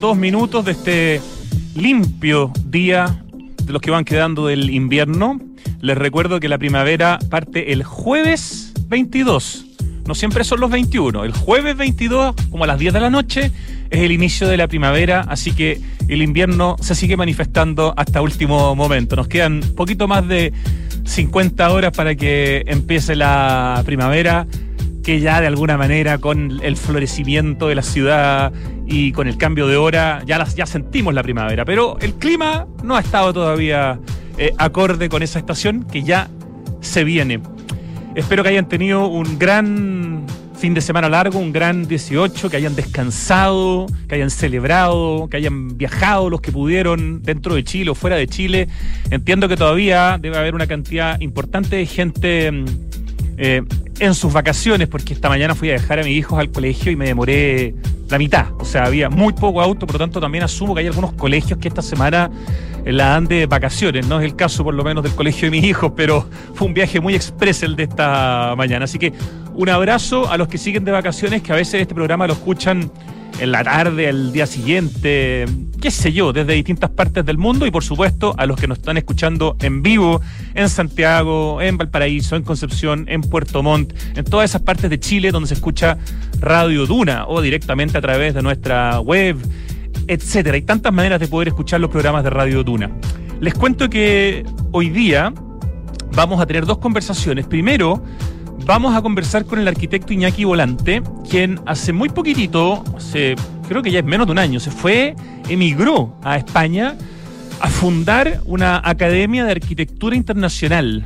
dos minutos de este limpio día de los que van quedando del invierno. Les recuerdo que la primavera parte el jueves 22. No siempre son los 21. El jueves 22, como a las 10 de la noche, es el inicio de la primavera, así que el invierno se sigue manifestando hasta último momento. Nos quedan poquito más de 50 horas para que empiece la primavera que ya de alguna manera con el florecimiento de la ciudad y con el cambio de hora ya, las, ya sentimos la primavera, pero el clima no ha estado todavía eh, acorde con esa estación que ya se viene. Espero que hayan tenido un gran fin de semana largo, un gran 18, que hayan descansado, que hayan celebrado, que hayan viajado los que pudieron dentro de Chile o fuera de Chile. Entiendo que todavía debe haber una cantidad importante de gente mm, eh, en sus vacaciones, porque esta mañana fui a dejar a mis hijos al colegio y me demoré la mitad. O sea, había muy poco auto, por lo tanto también asumo que hay algunos colegios que esta semana la dan de vacaciones. No es el caso por lo menos del colegio de mis hijos, pero fue un viaje muy express el de esta mañana. Así que un abrazo a los que siguen de vacaciones, que a veces este programa lo escuchan en la tarde, al día siguiente, qué sé yo, desde distintas partes del mundo y por supuesto a los que nos están escuchando en vivo en Santiago, en Valparaíso, en Concepción, en Puerto Montt, en todas esas partes de Chile donde se escucha Radio Duna o directamente a través de nuestra web, etcétera. Hay tantas maneras de poder escuchar los programas de Radio Duna. Les cuento que hoy día vamos a tener dos conversaciones. Primero, Vamos a conversar con el arquitecto Iñaki Volante, quien hace muy poquitito, creo que ya es menos de un año, se fue, emigró a España a fundar una academia de arquitectura internacional.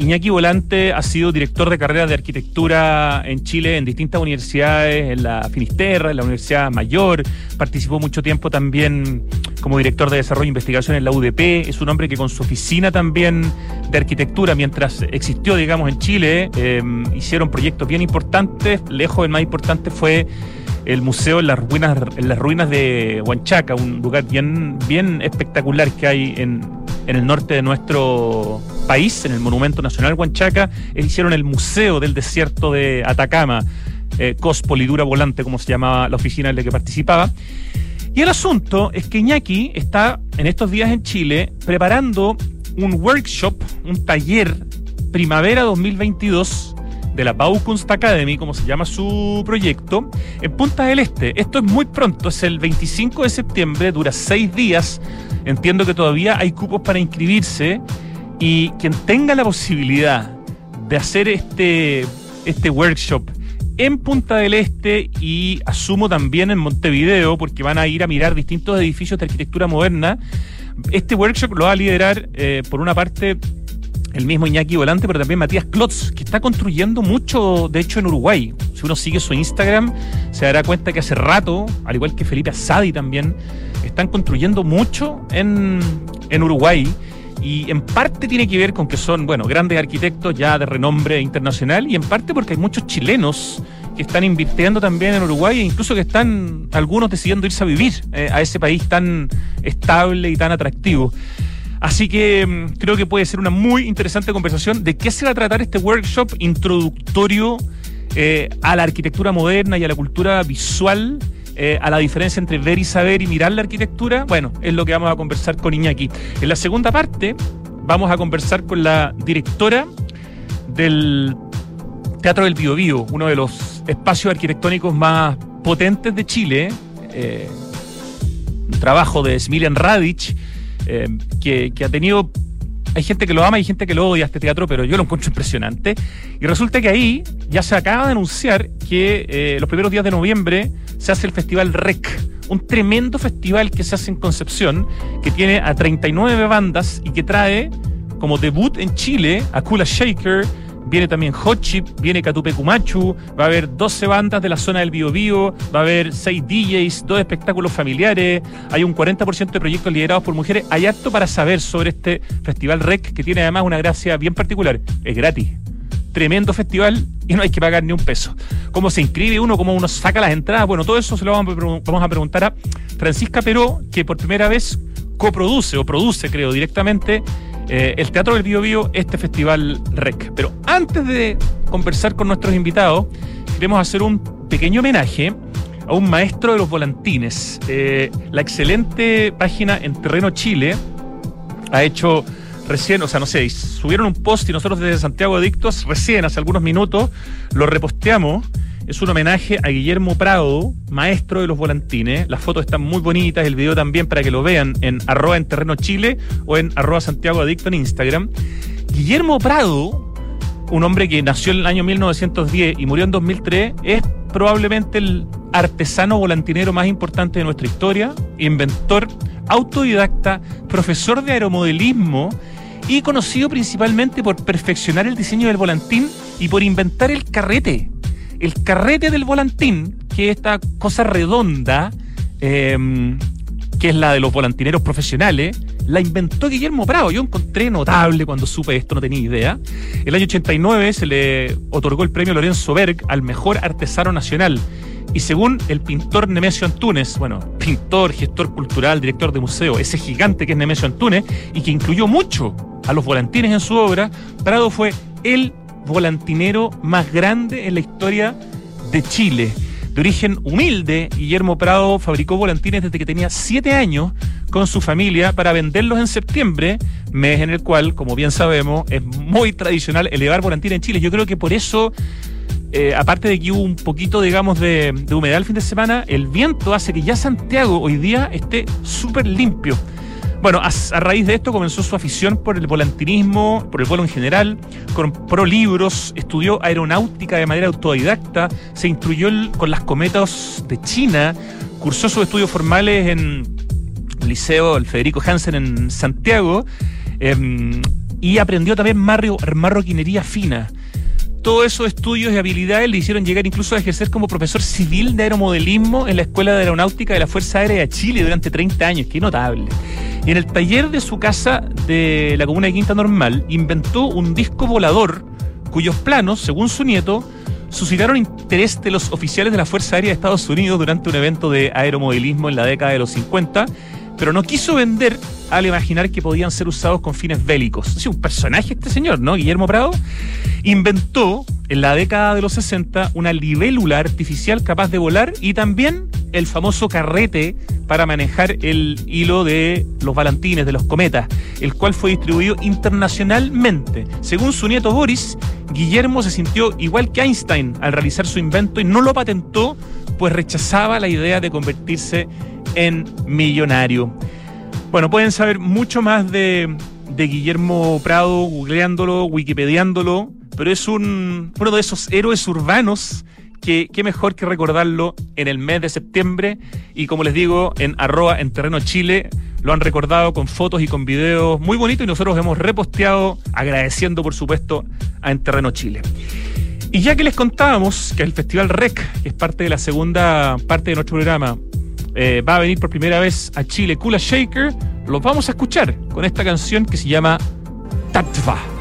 Iñaki Volante ha sido director de carrera de arquitectura en Chile en distintas universidades, en la Finisterra, en la Universidad Mayor, participó mucho tiempo también como director de desarrollo e investigación en la UDP, es un hombre que con su oficina también de arquitectura, mientras existió, digamos, en Chile, eh, hicieron proyectos bien importantes, lejos el más importante fue el museo en las ruinas, en las ruinas de Huanchaca, un lugar bien, bien espectacular que hay en, en el norte de nuestro país, en el Monumento Nacional Huanchaca, hicieron el Museo del Desierto de Atacama, eh, Cospolidura Volante, como se llamaba la oficina en la que participaba. Y el asunto es que Iñaki está en estos días en Chile preparando un workshop, un taller primavera 2022 de la Baukunst Academy, como se llama su proyecto, en Punta del Este. Esto es muy pronto, es el 25 de septiembre, dura seis días. Entiendo que todavía hay cupos para inscribirse y quien tenga la posibilidad de hacer este, este workshop en Punta del Este y asumo también en Montevideo, porque van a ir a mirar distintos edificios de arquitectura moderna. Este workshop lo va a liderar, eh, por una parte, el mismo Iñaki Volante, pero también Matías Klotz, que está construyendo mucho, de hecho, en Uruguay. Si uno sigue su Instagram, se dará cuenta que hace rato, al igual que Felipe Asadi también, están construyendo mucho en, en Uruguay. Y en parte tiene que ver con que son, bueno, grandes arquitectos ya de renombre internacional y en parte porque hay muchos chilenos que están invirtiendo también en Uruguay e incluso que están algunos decidiendo irse a vivir eh, a ese país tan estable y tan atractivo. Así que mm, creo que puede ser una muy interesante conversación de qué se va a tratar este workshop introductorio eh, a la arquitectura moderna y a la cultura visual. Eh, a la diferencia entre ver y saber y mirar la arquitectura, bueno, es lo que vamos a conversar con Iñaki. En la segunda parte vamos a conversar con la directora del Teatro del Bio, uno de los espacios arquitectónicos más potentes de Chile. Eh, un trabajo de Smilian Radic, eh, que, ha tenido hay gente que lo ama y gente que lo odia este teatro, pero yo lo encuentro impresionante. Y resulta que ahí ya se acaba de anunciar que eh, los primeros días de noviembre se hace el Festival REC, un tremendo festival que se hace en Concepción, que tiene a 39 bandas y que trae como debut en Chile a Kula Shaker, viene también Hot Chip, viene Catupe Cumachu, va a haber 12 bandas de la zona del Bio Bio, va a haber 6 DJs, dos espectáculos familiares, hay un 40% de proyectos liderados por mujeres. Hay harto para saber sobre este Festival REC que tiene además una gracia bien particular. Es gratis. Tremendo festival y no hay que pagar ni un peso. ¿Cómo se inscribe uno? ¿Cómo uno saca las entradas? Bueno, todo eso se lo vamos a preguntar a Francisca Peró, que por primera vez coproduce o produce, creo, directamente eh, el Teatro del Bio Bio, este festival REC. Pero antes de conversar con nuestros invitados, queremos hacer un pequeño homenaje a un maestro de los volantines. Eh, la excelente página en Terreno Chile ha hecho recién, o sea, no sé, subieron un post y nosotros desde Santiago Adictos, recién, hace algunos minutos, lo reposteamos. Es un homenaje a Guillermo Prado, maestro de los volantines. Las fotos están muy bonitas, el video también para que lo vean en arroba en terreno Chile o en arroba Santiago Adicto en Instagram. Guillermo Prado, un hombre que nació en el año 1910 y murió en 2003, es probablemente el artesano volantinero más importante de nuestra historia, inventor, autodidacta, profesor de aeromodelismo y conocido principalmente por perfeccionar el diseño del volantín y por inventar el carrete. El carrete del volantín, que es esta cosa redonda, em, que es la de los volantineros profesionales, la inventó Guillermo Bravo. Yo encontré notable cuando supe esto, no tenía idea. El año 89 se le otorgó el premio Lorenzo Berg al mejor artesano nacional. Y según el pintor Nemesio Antunes, bueno, pintor, gestor cultural, director de museo, ese gigante que es Nemesio Antunes, y que incluyó mucho a los volantines en su obra, Prado fue el volantinero más grande en la historia de Chile. De origen humilde, Guillermo Prado fabricó volantines desde que tenía siete años con su familia para venderlos en septiembre, mes en el cual, como bien sabemos, es muy tradicional elevar volantines en Chile. Yo creo que por eso eh, aparte de que hubo un poquito, digamos, de, humedad el fin de semana, el viento hace que ya Santiago hoy día esté súper limpio. Bueno, a, raíz de esto comenzó su afición por el volantinismo, por el vuelo en general, compró libros, estudió aeronáutica de manera autodidacta, se instruyó con las cometas de China, cursó sus estudios formales en el Liceo el Federico Hansen en Santiago em, y aprendió también marroquinería fina. Todos esos estudios y habilidades le hicieron llegar incluso a ejercer como profesor civil de aeromodelismo en la Escuela de Aeronáutica de la Fuerza Aérea de Chile durante 30 años. Qué notable. En el taller de su casa de la comuna de Quinta Normal inventó un disco volador cuyos planos, según su nieto, suscitaron interés de los oficiales de la Fuerza Aérea de Estados Unidos durante un evento de aeromodelismo en la década de los 50 pero no quiso vender al imaginar que podían ser usados con fines bélicos. Es un personaje este señor, ¿no? Guillermo Prado inventó en la década de los 60 una libélula artificial capaz de volar y también el famoso carrete para manejar el hilo de los valentines, de los cometas, el cual fue distribuido internacionalmente. Según su nieto Boris, Guillermo se sintió igual que Einstein al realizar su invento y no lo patentó, pues rechazaba la idea de convertirse en millonario. Bueno, pueden saber mucho más de, Guillermo Prado googleándolo, wikipediándolo, pero es un, uno de esos héroes urbanos que qué mejor que recordarlo en el mes de septiembre y como les digo, en arroba en terreno Chile lo han recordado con fotos y con videos muy bonitos y nosotros hemos reposteado agradeciendo por supuesto a En Terreno Chile. Y ya que les contábamos que el Festival REC, que es parte de la segunda parte de nuestro programa, eh, va a venir por primera vez a Chile Kula Shaker, los vamos a escuchar con esta canción que se llama Tatva.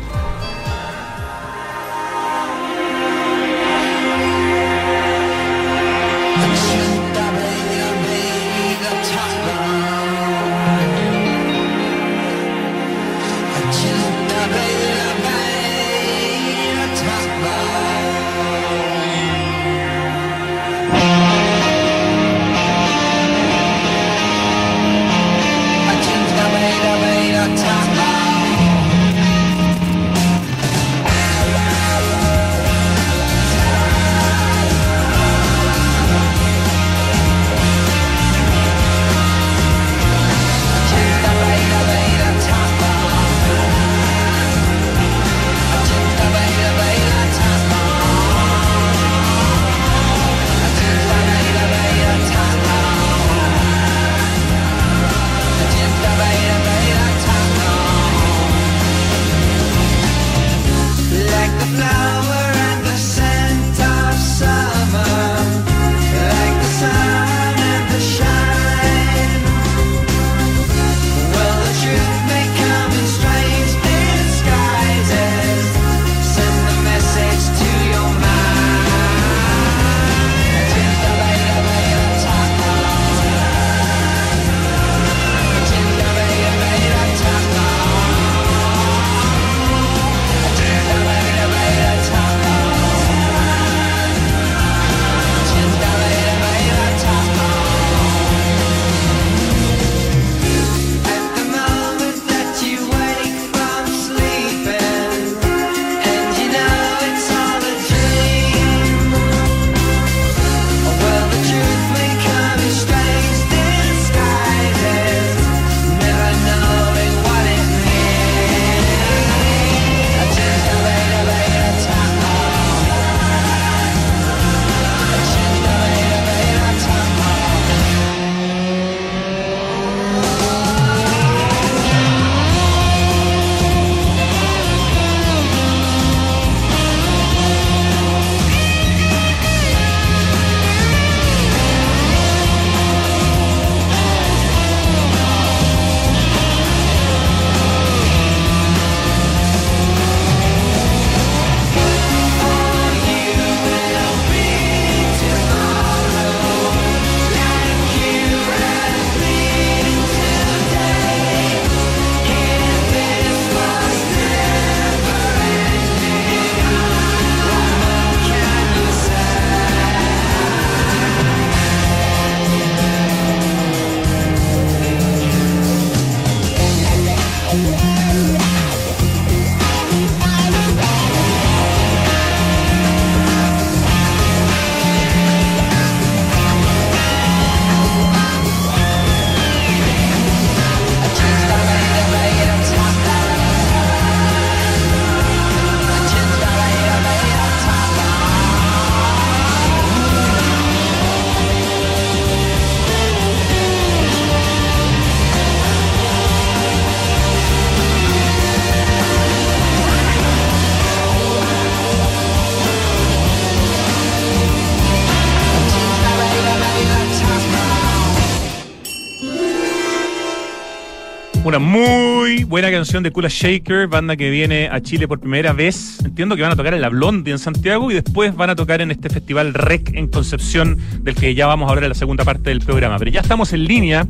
Muy buena canción de Kula Shaker, banda que viene a Chile por primera vez. Entiendo que van a tocar en La Blondie en Santiago y después van a tocar en este festival REC en Concepción, del que ya vamos a hablar en la segunda parte del programa. Pero ya estamos en línea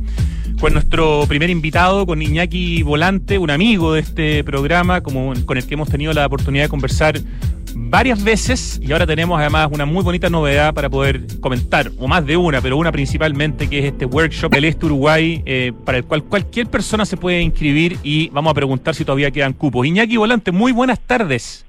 con nuestro primer invitado, con Iñaki Volante, un amigo de este programa, como, con el que hemos tenido la oportunidad de conversar varias veces y ahora tenemos además una muy bonita novedad para poder comentar, o más de una, pero una principalmente, que es este workshop del Este Uruguay, eh, para el cual cualquier persona se puede inscribir y vamos a preguntar si todavía quedan cupos. Iñaki Volante, muy buenas tardes.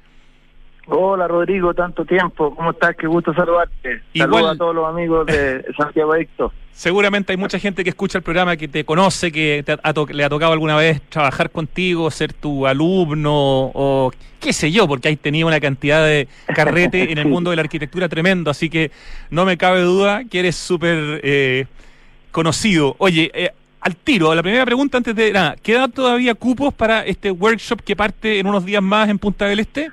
Hola Rodrigo, tanto tiempo, ¿cómo estás? Qué gusto saludarte. Saludos a todos los amigos de Santiago Adicto. Seguramente hay mucha gente que escucha el programa que te conoce, que le ha tocado alguna vez trabajar contigo, ser tu alumno o qué sé yo, porque hay tenido una cantidad de carrete en el mundo de la arquitectura tremendo, así que no me cabe duda que eres súper eh, conocido. Oye, eh, al tiro, la primera pregunta antes de nada, ¿quedan todavía cupos para este workshop que parte en unos días más en Punta del Este?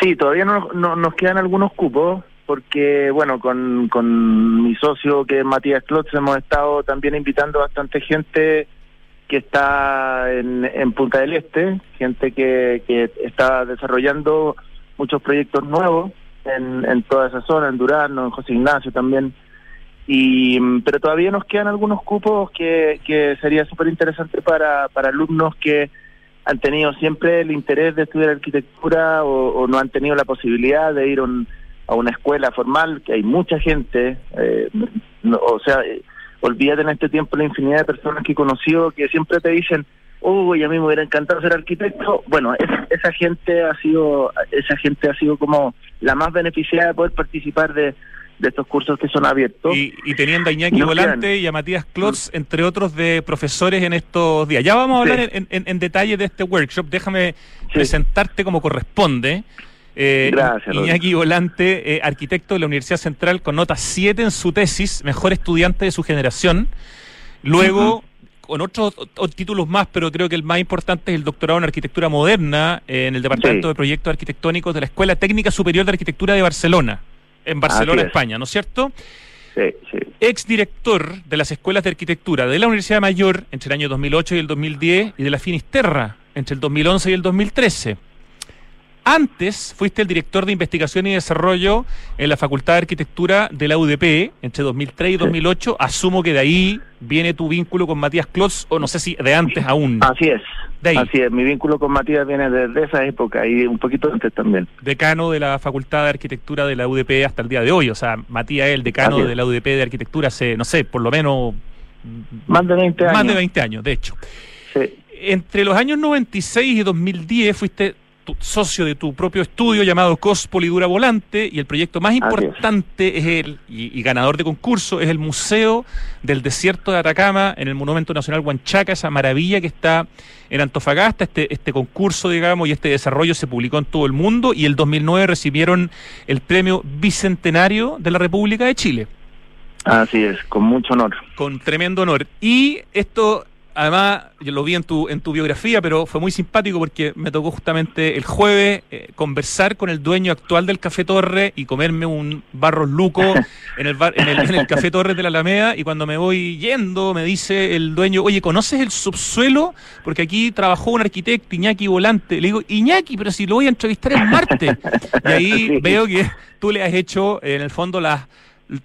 Sí, todavía no, nos quedan algunos cupos porque, bueno, con, con mi socio que es Matías Klotz hemos estado también invitando bastante gente que está en, en Punta del Este, gente que, que está desarrollando muchos proyectos nuevos en, en toda esa zona, en Durano, en José Ignacio también. Y, pero todavía nos quedan algunos cupos que, que sería súper interesante para, para alumnos que han tenido siempre el interés de estudiar arquitectura o, no han tenido la posibilidad de ir a una escuela formal, que hay mucha gente, eh, o sea, eh, olvídate en este tiempo la infinidad de personas que he conocido que siempre te dicen, uy, a mí me hubiera encantado ser arquitecto. Bueno, esa gente ha sido, esa gente ha sido como la más beneficiada de poder participar de, de estos cursos que son abiertos. Y, teniendo a Iñaki Volante y a Matías Klotz, mm. entre otros, de profesores en estos días. Ya vamos a hablar en, detalle de este workshop. Déjame presentarte como corresponde. Eh, Gracias. Iñaki Volante, eh, arquitecto de la Universidad Central con nota 7 en su tesis, mejor estudiante de su generación. Luego, con otros, títulos más, pero creo que el más importante es el doctorado en arquitectura moderna eh, en el Departamento de Proyectos Arquitectónicos de la Escuela Técnica Superior de Arquitectura de Barcelona en Barcelona, España, ¿no es cierto? Sí, sí. Ex director de las escuelas de arquitectura de la Universidad Mayor entre el año 2008 y el 2010 y de la Finisterra entre el 2011 y el 2013. Antes fuiste el director de investigación y desarrollo en la Facultad de Arquitectura de la UDP entre 2003 y 2008. Asumo que de ahí viene tu vínculo con Matías Klotz, o no sé si de antes aún. Así es. Así es, mi vínculo con Matías viene desde esa época y un poquito antes también. Decano de la Facultad de Arquitectura de la UDP hasta el día de hoy. O sea, Matías es el decano de la UDP de Arquitectura hace, no sé, por lo menos. Más de 20 años. Más de 20 años, de hecho. Sí. Entre los años 96 y 2010 fuiste socio de tu propio estudio llamado COS Polidura Volante y el proyecto más importante es, el y, ganador de concurso es el Museo del Desierto de Atacama en el Monumento Nacional Huanchaca, esa maravilla que está en Antofagasta. Este, este concurso, digamos, y este desarrollo se publicó en todo el mundo y el 2009 recibieron el premio Bicentenario de la República de Chile. Así es, con mucho honor. Con tremendo honor. Y esto además, yo lo vi en tu, en tu biografía, pero fue muy simpático porque me tocó justamente el jueves eh, conversar con el dueño actual del Café Torre y comerme un barros luco en el, en, el, en el Café Torre de la Alameda. Y cuando me voy yendo, me dice el dueño, oye, ¿conoces el subsuelo? Porque aquí trabajó un arquitecto, Iñaki Volante. Le digo, Iñaki, pero si lo voy a entrevistar el martes. Y ahí veo que tú le has hecho, en el fondo, las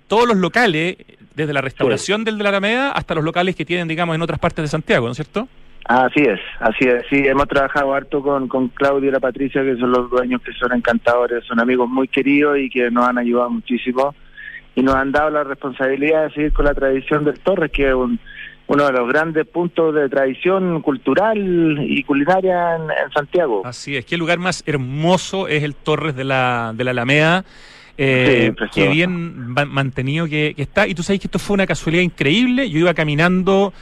todos los locales desde la restauración del de la Alameda hasta los locales que tienen, digamos, en otras partes de Santiago, ¿no es cierto? Así es, así es. Sí, hemos trabajado harto con, con Claudio y la Patricia, que son los dueños que son encantadores, son amigos muy queridos y que nos han ayudado muchísimo y nos han dado la responsabilidad de seguir con la tradición del Torres, que es uno de los grandes puntos de tradición cultural y culinaria en, en Santiago. Así es, el lugar más hermoso es el Torres de la, de la Alameda eh, qué bien mantenido que, está. Y tú sabes que esto fue una casualidad increíble. Yo iba caminando,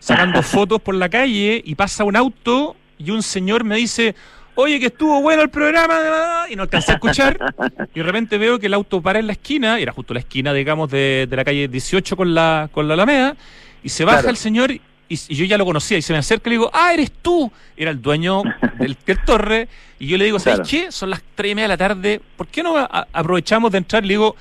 sacando fotos por la calle y pasa un auto y un señor me dice, oye, que estuvo bueno el programa, y no alcancé a escuchar. y de repente veo que el auto para en la esquina, era justo la esquina, digamos, de, de la calle 18 con la, con la Alameda, y se baja el señor y, yo ya lo conocía y se me acerca y le digo, ah, eres tú. Era el dueño del, torre. Y yo le digo, ¿sabes qué? Son las tres y media de la tarde. ¿Por qué no aprovechamos de entrar? Le digo,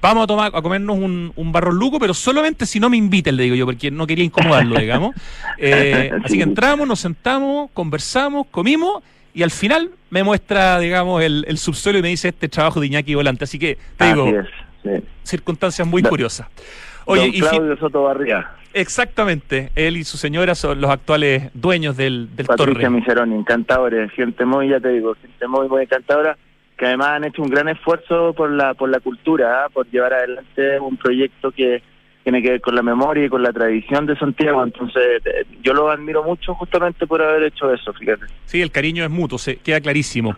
vamos a tomar a comernos un, un barro luco, pero solamente si no me inviten, le digo yo, porque no quería incomodarlo, digamos. Eh, así que entramos, nos sentamos, conversamos, comimos y al final me muestra, digamos, el, el subsuelo y me dice este trabajo de Iñaki Volante. Así que te digo, circunstancias muy curiosas. Oye, y Claudio Soto Exactamente, él y su señora son los actuales dueños del, del Patricia Torre. Miseroni, encantadores, gente muy, ya te digo, gente muy, muy encantadora, que además han hecho un gran esfuerzo por la, por la cultura, ¿ah? por llevar adelante un proyecto que tiene que ver con la memoria y con la tradición de Santiago. Entonces, eh, yo lo admiro mucho justamente por haber hecho eso, fíjate. Sí, el cariño es mutuo, se queda clarísimo.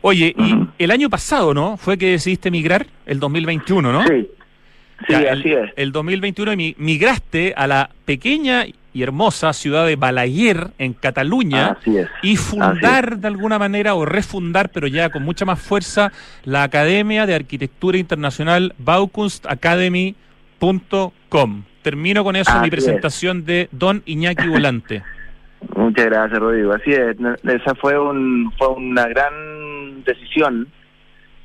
Oye, y el año pasado, ¿no? Fue que decidiste migrar, el 2021, ¿no? Sí, sí, así es. El 2021 migraste a la pequeña y hermosa ciudad de Balaguer, en Cataluña, así es, y fundar de alguna manera, o refundar, pero ya con mucha más fuerza, la Academia de Arquitectura Internacional Baukunst Academy com. Termino con eso mi presentación de Don Iñaki Volante. Muchas gracias, Rodrigo. Así es, esa fue, un, fue una gran decisión,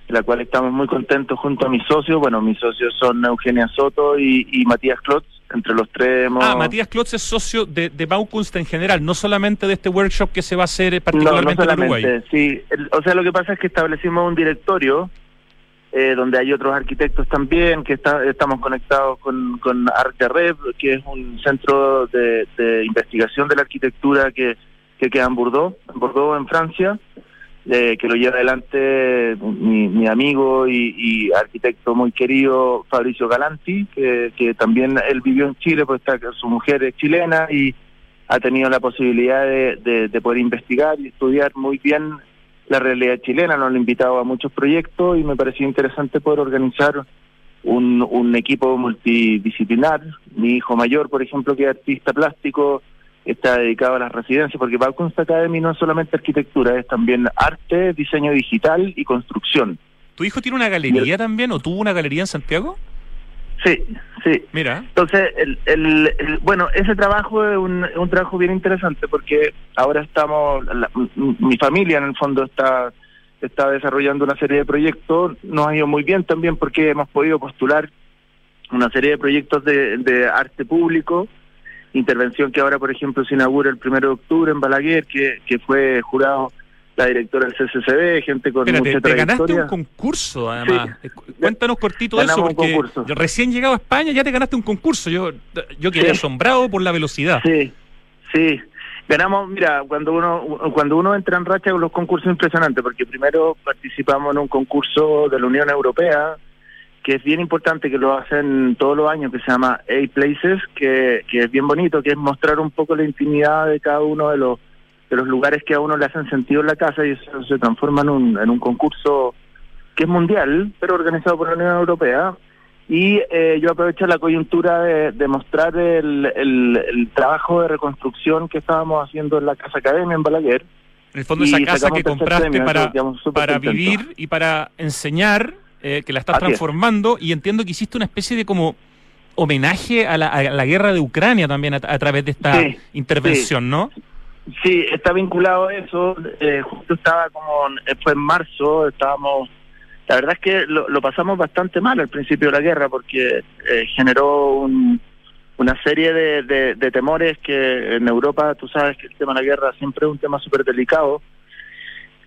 de la cual estamos muy contentos junto a mis socios. Bueno, mis socios son Eugenia Soto y, Matías Klotz. Entre los tres Ah, Matías Klotz es socio de, de Baukunst en general, no solamente de este workshop que se va a hacer particularmente en Uruguay. Sí, o sea, lo que pasa es que establecimos un directorio eh, donde hay otros arquitectos también, que estamos conectados con, con Arcareb, que es un centro de, investigación de la arquitectura que, que queda en Bordeaux, en Bordeaux, en Francia, eh, que lo lleva adelante mi, amigo y, arquitecto muy querido Fabricio Galanti, que, también él vivió en Chile, pues está, su mujer es chilena y ha tenido la posibilidad de, de poder investigar y estudiar muy bien la realidad chilena, nos han invitado a muchos proyectos y me pareció interesante poder organizar un, un equipo multidisciplinar. Mi hijo mayor, por ejemplo, que es artista plástico, está dedicado a las residencias, porque Balcons Academy no es solamente arquitectura, es también arte, diseño digital y construcción. ¿Tu hijo tiene una galería también o tuvo una galería en Santiago? Sí, sí. Mira. Entonces, el, el, bueno, ese trabajo es un, un, trabajo bien interesante porque ahora estamos, mi familia en el fondo está está desarrollando una serie de proyectos, nos ha ido muy bien también porque hemos podido postular una serie de proyectos de, de arte público, intervención que ahora, por ejemplo, se inaugura el primero de octubre en Balaguer, que, que fue jurado la directora del CCCB, gente con mucha te ganaste un concurso, además. Cuéntanos cortito de eso, porque recién llegado a España ya te ganaste un concurso. Yo yo quedé asombrado por la velocidad. Sí, sí. Ganamos, mira, cuando uno cuando uno entra en racha con los concursos impresionantes, porque primero participamos en un concurso de la Unión Europea, que es bien importante, que lo hacen todos los años, que se llama A-Places, que, que es bien bonito, que es mostrar un poco la intimidad de cada uno de los de los lugares que a uno le hacen sentido en la casa y eso se transforma en un, en un concurso que es mundial, pero organizado por la Unión Europea. Y eh, yo aprovecho la coyuntura de, mostrar el, el, trabajo de reconstrucción que estábamos haciendo en la Casa Academia en Balaguer. En el fondo, esa casa que compraste para, para vivir y para enseñar, eh, que la estás transformando, y entiendo que hiciste una especie de como homenaje a la, a la guerra de Ucrania también a, través de esta intervención, ¿no? Sí, está vinculado a eso. Eh, justo estaba como, eh, fue en marzo, estábamos, la verdad es que lo, pasamos bastante mal al principio de la guerra porque eh, generó un, una serie de, de, temores que en Europa, tú sabes que el tema de la guerra siempre es un tema súper delicado.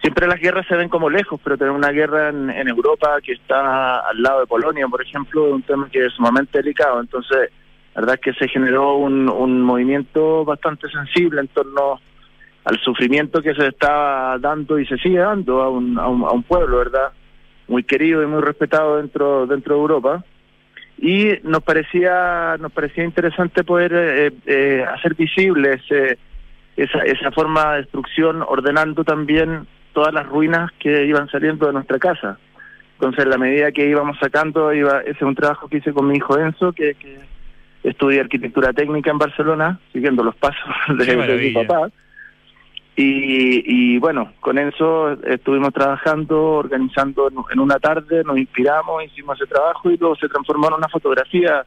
Siempre las guerras se ven como lejos, pero tener una guerra en, en Europa que está al lado de Polonia, por ejemplo, es un tema que es sumamente delicado. Entonces, la verdad es que se generó un, un movimiento bastante sensible en torno al sufrimiento que se estaba dando y se sigue dando a un, a un, pueblo, ¿verdad? Muy querido y muy respetado dentro, dentro de Europa. Y nos parecía, nos parecía interesante poder eh, eh, hacer visible ese, esa, esa forma de destrucción, ordenando también todas las ruinas que iban saliendo de nuestra casa. Entonces, la medida que íbamos sacando, iba, ese es un trabajo que hice con mi hijo Enzo, que, que estudia arquitectura técnica en Barcelona, siguiendo los pasos de, mi papá. Y, bueno, con eso estuvimos trabajando, organizando en una tarde, nos inspiramos, hicimos ese trabajo y luego se transformó en una fotografía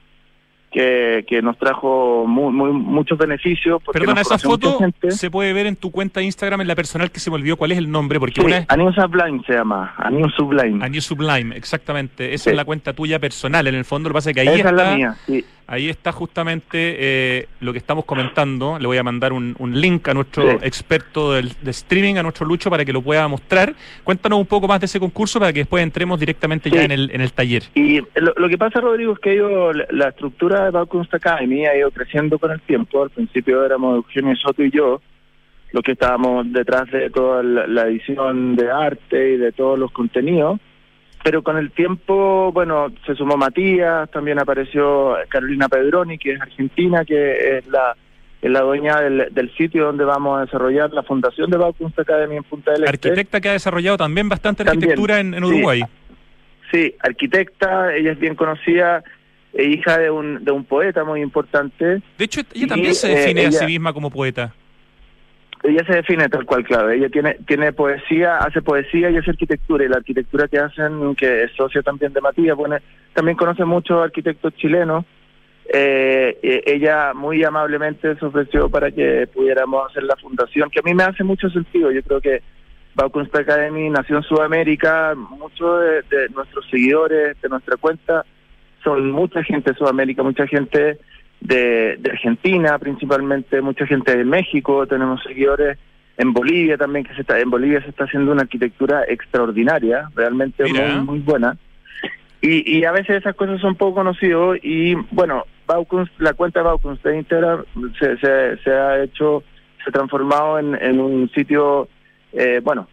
que, que nos trajo muy, muy, muchos beneficios. Perdona, esa foto se puede ver en tu cuenta de Instagram, en la personal que se me olvidó cuál es el nombre. porque sí, una... Sublime se llama, Anius Sublime. Anius Sublime, exactamente. Esa es la cuenta tuya personal, en el fondo lo que pasa es que ahí está... Es la mía, sí. Ahí está justamente eh, lo que estamos comentando. Le voy a mandar un, link a nuestro experto del, de streaming, a nuestro Lucho, para que lo pueda mostrar. Cuéntanos un poco más de ese concurso para que después entremos directamente ya en el, en el taller. Y lo, que pasa, Rodrigo, es que ellos, la estructura de Baukunst Academy ha ido creciendo con el tiempo. Al principio éramos Eugenio Soto y yo, los que estábamos detrás de toda la edición de arte y de todos los contenidos pero con el tiempo, bueno, se sumó Matías, también apareció Carolina Pedroni, que es argentina, que es la, es la dueña del, sitio donde vamos a desarrollar la fundación de Baukunst Academy en Punta del Este. Arquitecta que ha desarrollado también bastante arquitectura en, Uruguay. Sí, arquitecta, ella es bien conocida, e hija de un, de un poeta muy importante. De hecho, ella también se define eh, a sí misma como poeta ella se define tal cual, claro. Ella tiene tiene poesía, hace poesía y hace arquitectura. Y la arquitectura que hacen, que es socia también de Matías, bueno, también conoce muchos arquitectos chilenos. Eh, eh, ella muy amablemente se ofreció para que pudiéramos hacer la fundación, que a mí me hace mucho sentido. Yo creo que Baukunst Academy nació en Sudamérica. Muchos de nuestros seguidores, de nuestra cuenta, son mucha gente de Sudamérica, mucha gente de, Argentina, principalmente mucha gente de México, tenemos seguidores en Bolivia también, que se está, en Bolivia se está haciendo una arquitectura extraordinaria, realmente muy, muy buena. Y, y a veces esas cosas son poco conocidas y bueno, Baukunst, la cuenta de Baukunst de Instagram se, se, se ha hecho, se ha transformado en, en un sitio, eh, bueno,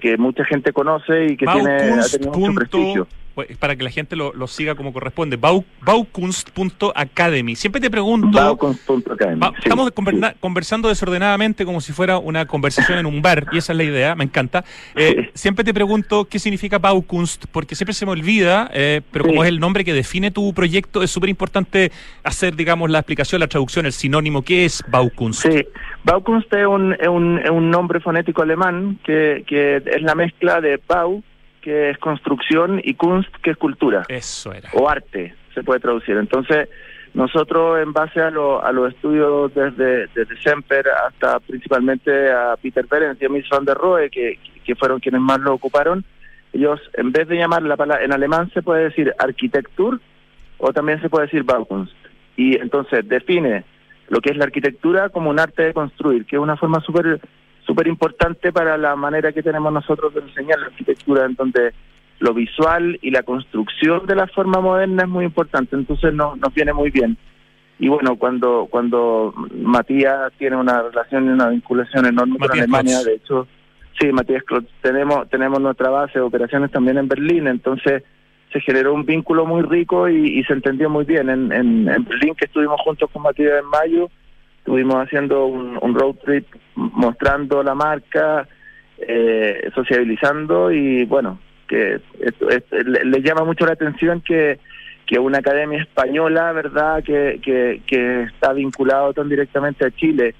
que mucha gente conoce y que tiene, ha tenido mucho prestigio. Pues, para que la gente lo, siga como corresponde. Baukunst.academy. Siempre te pregunto. estamos conversando desordenadamente como si fuera una conversación en un bar, y esa es la idea, me encanta. Eh, siempre te pregunto qué significa Baukunst, porque siempre se me olvida, eh, pero como es el nombre que define tu proyecto, es súper importante hacer, digamos, la explicación, la traducción, el sinónimo. ¿Qué es Baukunst? Sí, Baukunst es un, es un, es un nombre fonético alemán que, que es la mezcla de Bau que es construcción, y Kunst, que es cultura. Eso era. O arte, se puede traducir. Entonces, nosotros, en base a, lo, a los estudios desde, desde Semper hasta principalmente a Peter Perens y a Miss van der Rohe, que, que fueron quienes más lo ocuparon, ellos, en vez de llamar la palabra, en alemán se puede decir arquitectur o también se puede decir Baukunst. Y entonces define lo que es la arquitectura como un arte de construir, que es una forma súper súper importante para la manera que tenemos nosotros de enseñar la arquitectura, en donde lo visual y la construcción de la forma moderna es muy importante, entonces no, nos viene muy bien. Y bueno, cuando cuando Matías tiene una relación y una vinculación enorme con Alemania, de hecho, sí, Matías Klotz, tenemos, tenemos nuestra base de operaciones también en Berlín, entonces se generó un vínculo muy rico y, se entendió muy bien. En, en, en Berlín, que estuvimos juntos con Matías en mayo, estuvimos haciendo un, road trip mostrando la marca, eh, sociabilizando y bueno, que le, llama mucho la atención que, que una academia española, ¿verdad?, que, que, que está vinculado tan directamente a Chile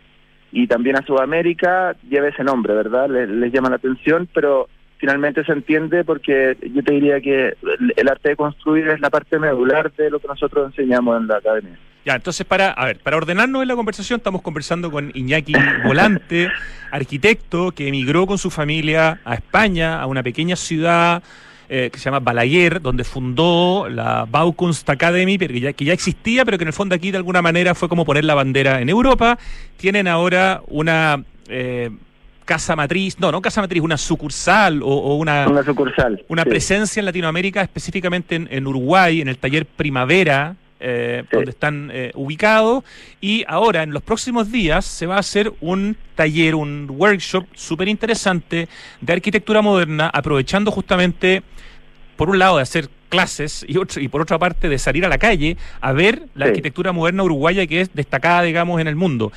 y también a Sudamérica, lleve ese nombre, ¿verdad? Les, llama la atención, pero finalmente se entiende porque yo te diría que el arte de construir es la parte medular de lo que nosotros enseñamos en la academia. Ya, entonces para, a ver, para ordenarnos en la conversación, estamos conversando con Iñaki Volante, arquitecto que emigró con su familia a España, a una pequeña ciudad eh, que se llama Balaguer, donde fundó la Baukunst Academy, que ya, que ya existía, pero que en el fondo aquí de alguna manera fue como poner la bandera en Europa. Tienen ahora una eh, casa matriz, no, no casa matriz, una sucursal o, una, una sucursal, una presencia en Latinoamérica, específicamente en Uruguay, en el taller Primavera, eh, donde están eh, ubicados. Y ahora, en los próximos días, se va a hacer un taller, un workshop súper interesante de arquitectura moderna, aprovechando justamente, por un lado, de hacer clases y, otro, y por otra parte de salir a la calle a ver la arquitectura moderna uruguaya que es destacada, digamos, en el mundo.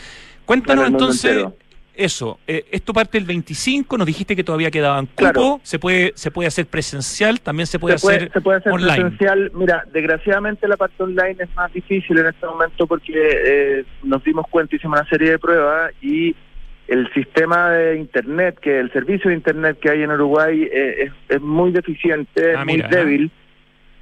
Cuéntanos entonces eso, eh, esto parte el 25, nos dijiste que todavía quedaban cupo, se puede se puede hacer presencial, también se puede hacer se puede hacer presencial. Mira, desgraciadamente la parte online es más difícil en este momento porque eh, nos dimos cuenta, hicimos una serie de pruebas y el sistema de internet, que el servicio de internet que hay en Uruguay eh, es, muy deficiente, ah, muy débil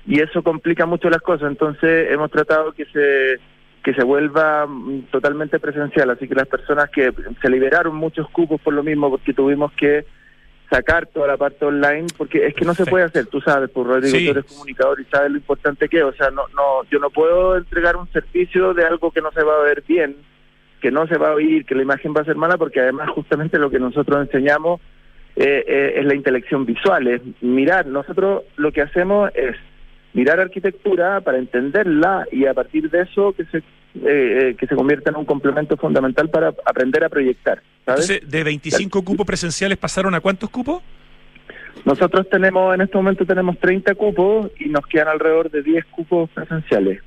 y eso complica mucho las cosas. Entonces hemos tratado que se que se vuelva mm, totalmente presencial, así que las personas que se liberaron muchos cupos por lo mismo, porque tuvimos que sacar toda la parte online, porque es que no se puede hacer, tú sabes, por pues, Rodrigo, tú eres comunicador y sabes lo importante que es, o sea, no, no, yo no puedo entregar un servicio de algo que no se va a ver bien, que no se va a oír, que la imagen va a ser mala, porque además justamente lo que nosotros enseñamos eh, eh, es la intelección visual, es mirar, nosotros lo que hacemos es mirar arquitectura para entenderla y a partir de eso que se eh, que se convierta en un complemento fundamental para aprender a proyectar. Entonces, de 25 cupos presenciales pasaron a cuántos cupos? Nosotros tenemos, en este momento tenemos 30 cupos y nos quedan alrededor de 10 cupos presenciales.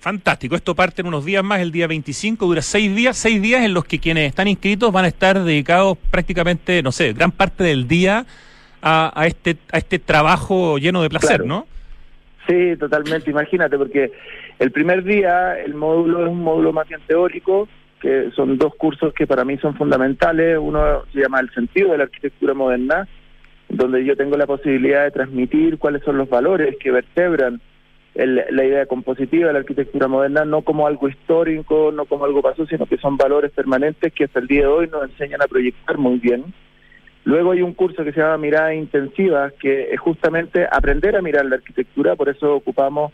Fantástico, esto parte en unos días más, el día 25, dura seis días, seis días en los que quienes están inscritos van a estar dedicados prácticamente, no sé, gran parte del día a, a este, a este trabajo lleno de placer, ¿no? Sí, totalmente, imagínate, porque el primer día el módulo es un módulo más bien teórico, que son dos cursos que para mí son fundamentales. Uno se llama El sentido de la arquitectura moderna, donde yo tengo la posibilidad de transmitir cuáles son los valores que vertebran la idea compositiva de la arquitectura moderna, no como algo histórico, no como algo pasó, sino que son valores permanentes que hasta el día de hoy nos enseñan a proyectar muy bien. Luego hay un curso que se llama Mirada Intensiva, que es justamente aprender a mirar la arquitectura, por eso ocupamos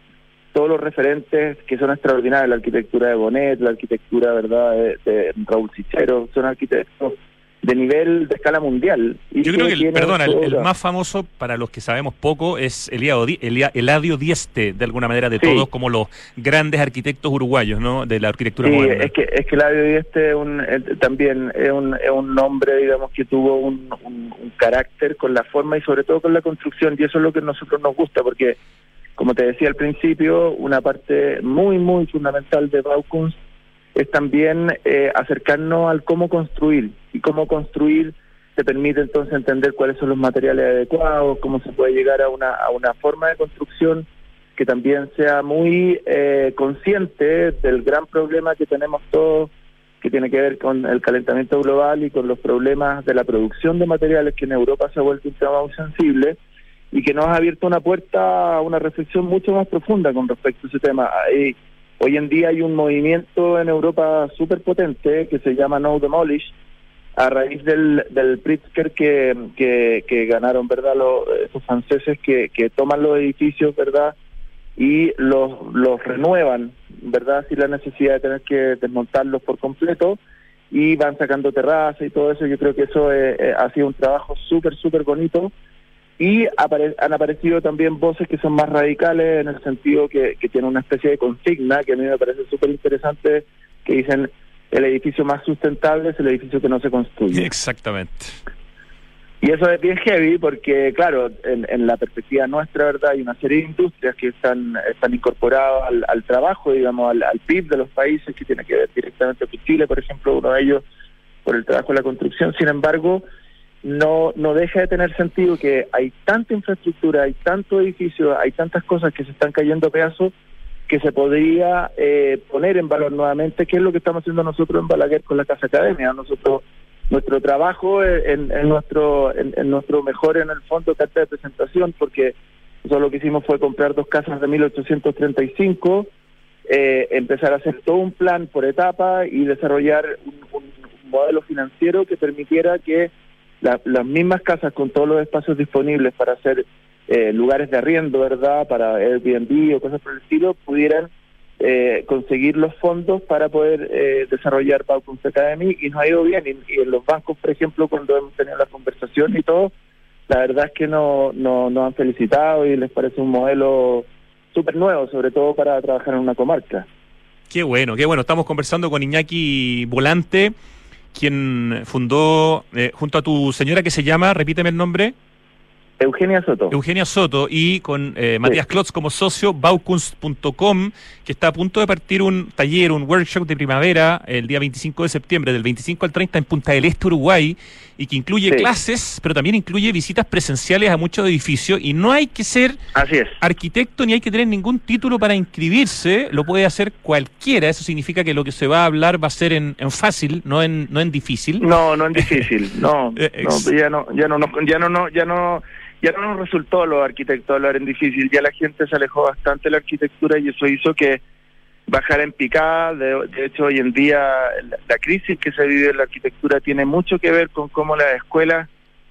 todos los referentes que son extraordinarios, la arquitectura de Bonet, la arquitectura verdad de, Raúl Sichero, son arquitectos de nivel de escala mundial. Yo creo que, el, perdona, el, más famoso para los que sabemos poco es Eladio Dieste, de alguna manera, de todos como los grandes arquitectos uruguayos, ¿no? De la arquitectura sí, es que, es que Eladio Dieste un, también es un, es un nombre, digamos, que tuvo un, un, un carácter con la forma y sobre todo con la construcción, y eso es lo que a nosotros nos gusta, porque como te decía al principio, una parte muy, muy fundamental de Baukunst es también eh, acercarnos al cómo construir y cómo construir te permite entonces entender cuáles son los materiales adecuados, cómo se puede llegar a una, a una forma de construcción que también sea muy eh, consciente del gran problema que tenemos todos, que tiene que ver con el calentamiento global y con los problemas de la producción de materiales que en Europa se ha vuelto un tema muy sensible y que nos ha abierto una puerta a una reflexión mucho más profunda con respecto a ese tema. Hoy en día hay un movimiento en Europa súper potente que se llama No Demolish, a raíz del, del Pritzker que, que, ganaron, ¿verdad? Los, esos franceses que, que toman los edificios, ¿verdad? Y los, los renuevan, ¿verdad? Sin la necesidad de tener que desmontarlos por completo y van sacando terrazas y todo eso. Yo creo que eso eh, eh, ha sido un trabajo súper, súper bonito y han aparecido también voces que son más radicales en el sentido que, que tienen una especie de consigna que a mí me parece súper interesante, que dicen el edificio más sustentable es el edificio que no se construye. Exactamente. Y eso es bien heavy porque, claro, en, la perspectiva nuestra, ¿verdad? Hay una serie de industrias que están, están incorporadas al, trabajo, digamos, al, al, PIB de los países, que tiene que ver directamente con Chile, por ejemplo, uno de ellos por el trabajo de la construcción. Sin embargo, no, no deja de tener sentido que hay tanta infraestructura, hay tanto edificio, hay tantas cosas que se están cayendo a pedazos que se podría eh, poner en valor nuevamente, que es lo que estamos haciendo nosotros en Balaguer con la Casa Academia. Nosotros, nuestro trabajo en, nuestro en, nuestro mejor, en el fondo, carta de presentación, porque nosotros lo que hicimos fue comprar dos casas de 1835, eh, empezar a hacer todo un plan por etapa y desarrollar un modelo financiero que permitiera que las mismas casas con todos los espacios disponibles para hacer eh, lugares de arriendo, ¿verdad? Para Airbnb o cosas por el estilo, pudieran eh, conseguir los fondos para poder eh, desarrollar Paucons Academy y nos ha ido bien. Y, en los bancos, por ejemplo, cuando hemos tenido la conversación y todo, la verdad es que no, no, nos han felicitado y les parece un modelo súper nuevo, sobre todo para trabajar en una comarca. Qué bueno, qué bueno. Estamos conversando con Iñaki Volante quien fundó, eh, junto a tu señora que se llama, repíteme el nombre. Eugenia Soto. Eugenia Soto y con eh, Matías Klotz como socio, baukunst.com, que está a punto de partir un taller, un workshop de primavera el día 25 de septiembre, del 25 al 30 en Punta del Este, Uruguay, y que incluye clases, pero también incluye visitas presenciales a muchos edificios, y no hay que ser arquitecto ni hay que tener ningún título para inscribirse, lo puede hacer cualquiera, eso significa que lo que se va a hablar va a ser en, fácil, no en, no en difícil. No, no en difícil, no, ya no, ya no, ya no, ya no ya no nos resultó los arquitectos hablar en difícil, ya la gente se alejó bastante de la arquitectura y eso hizo que bajara en picada. De, hecho, hoy en día la, crisis que se vive en la arquitectura tiene mucho que ver con cómo las escuelas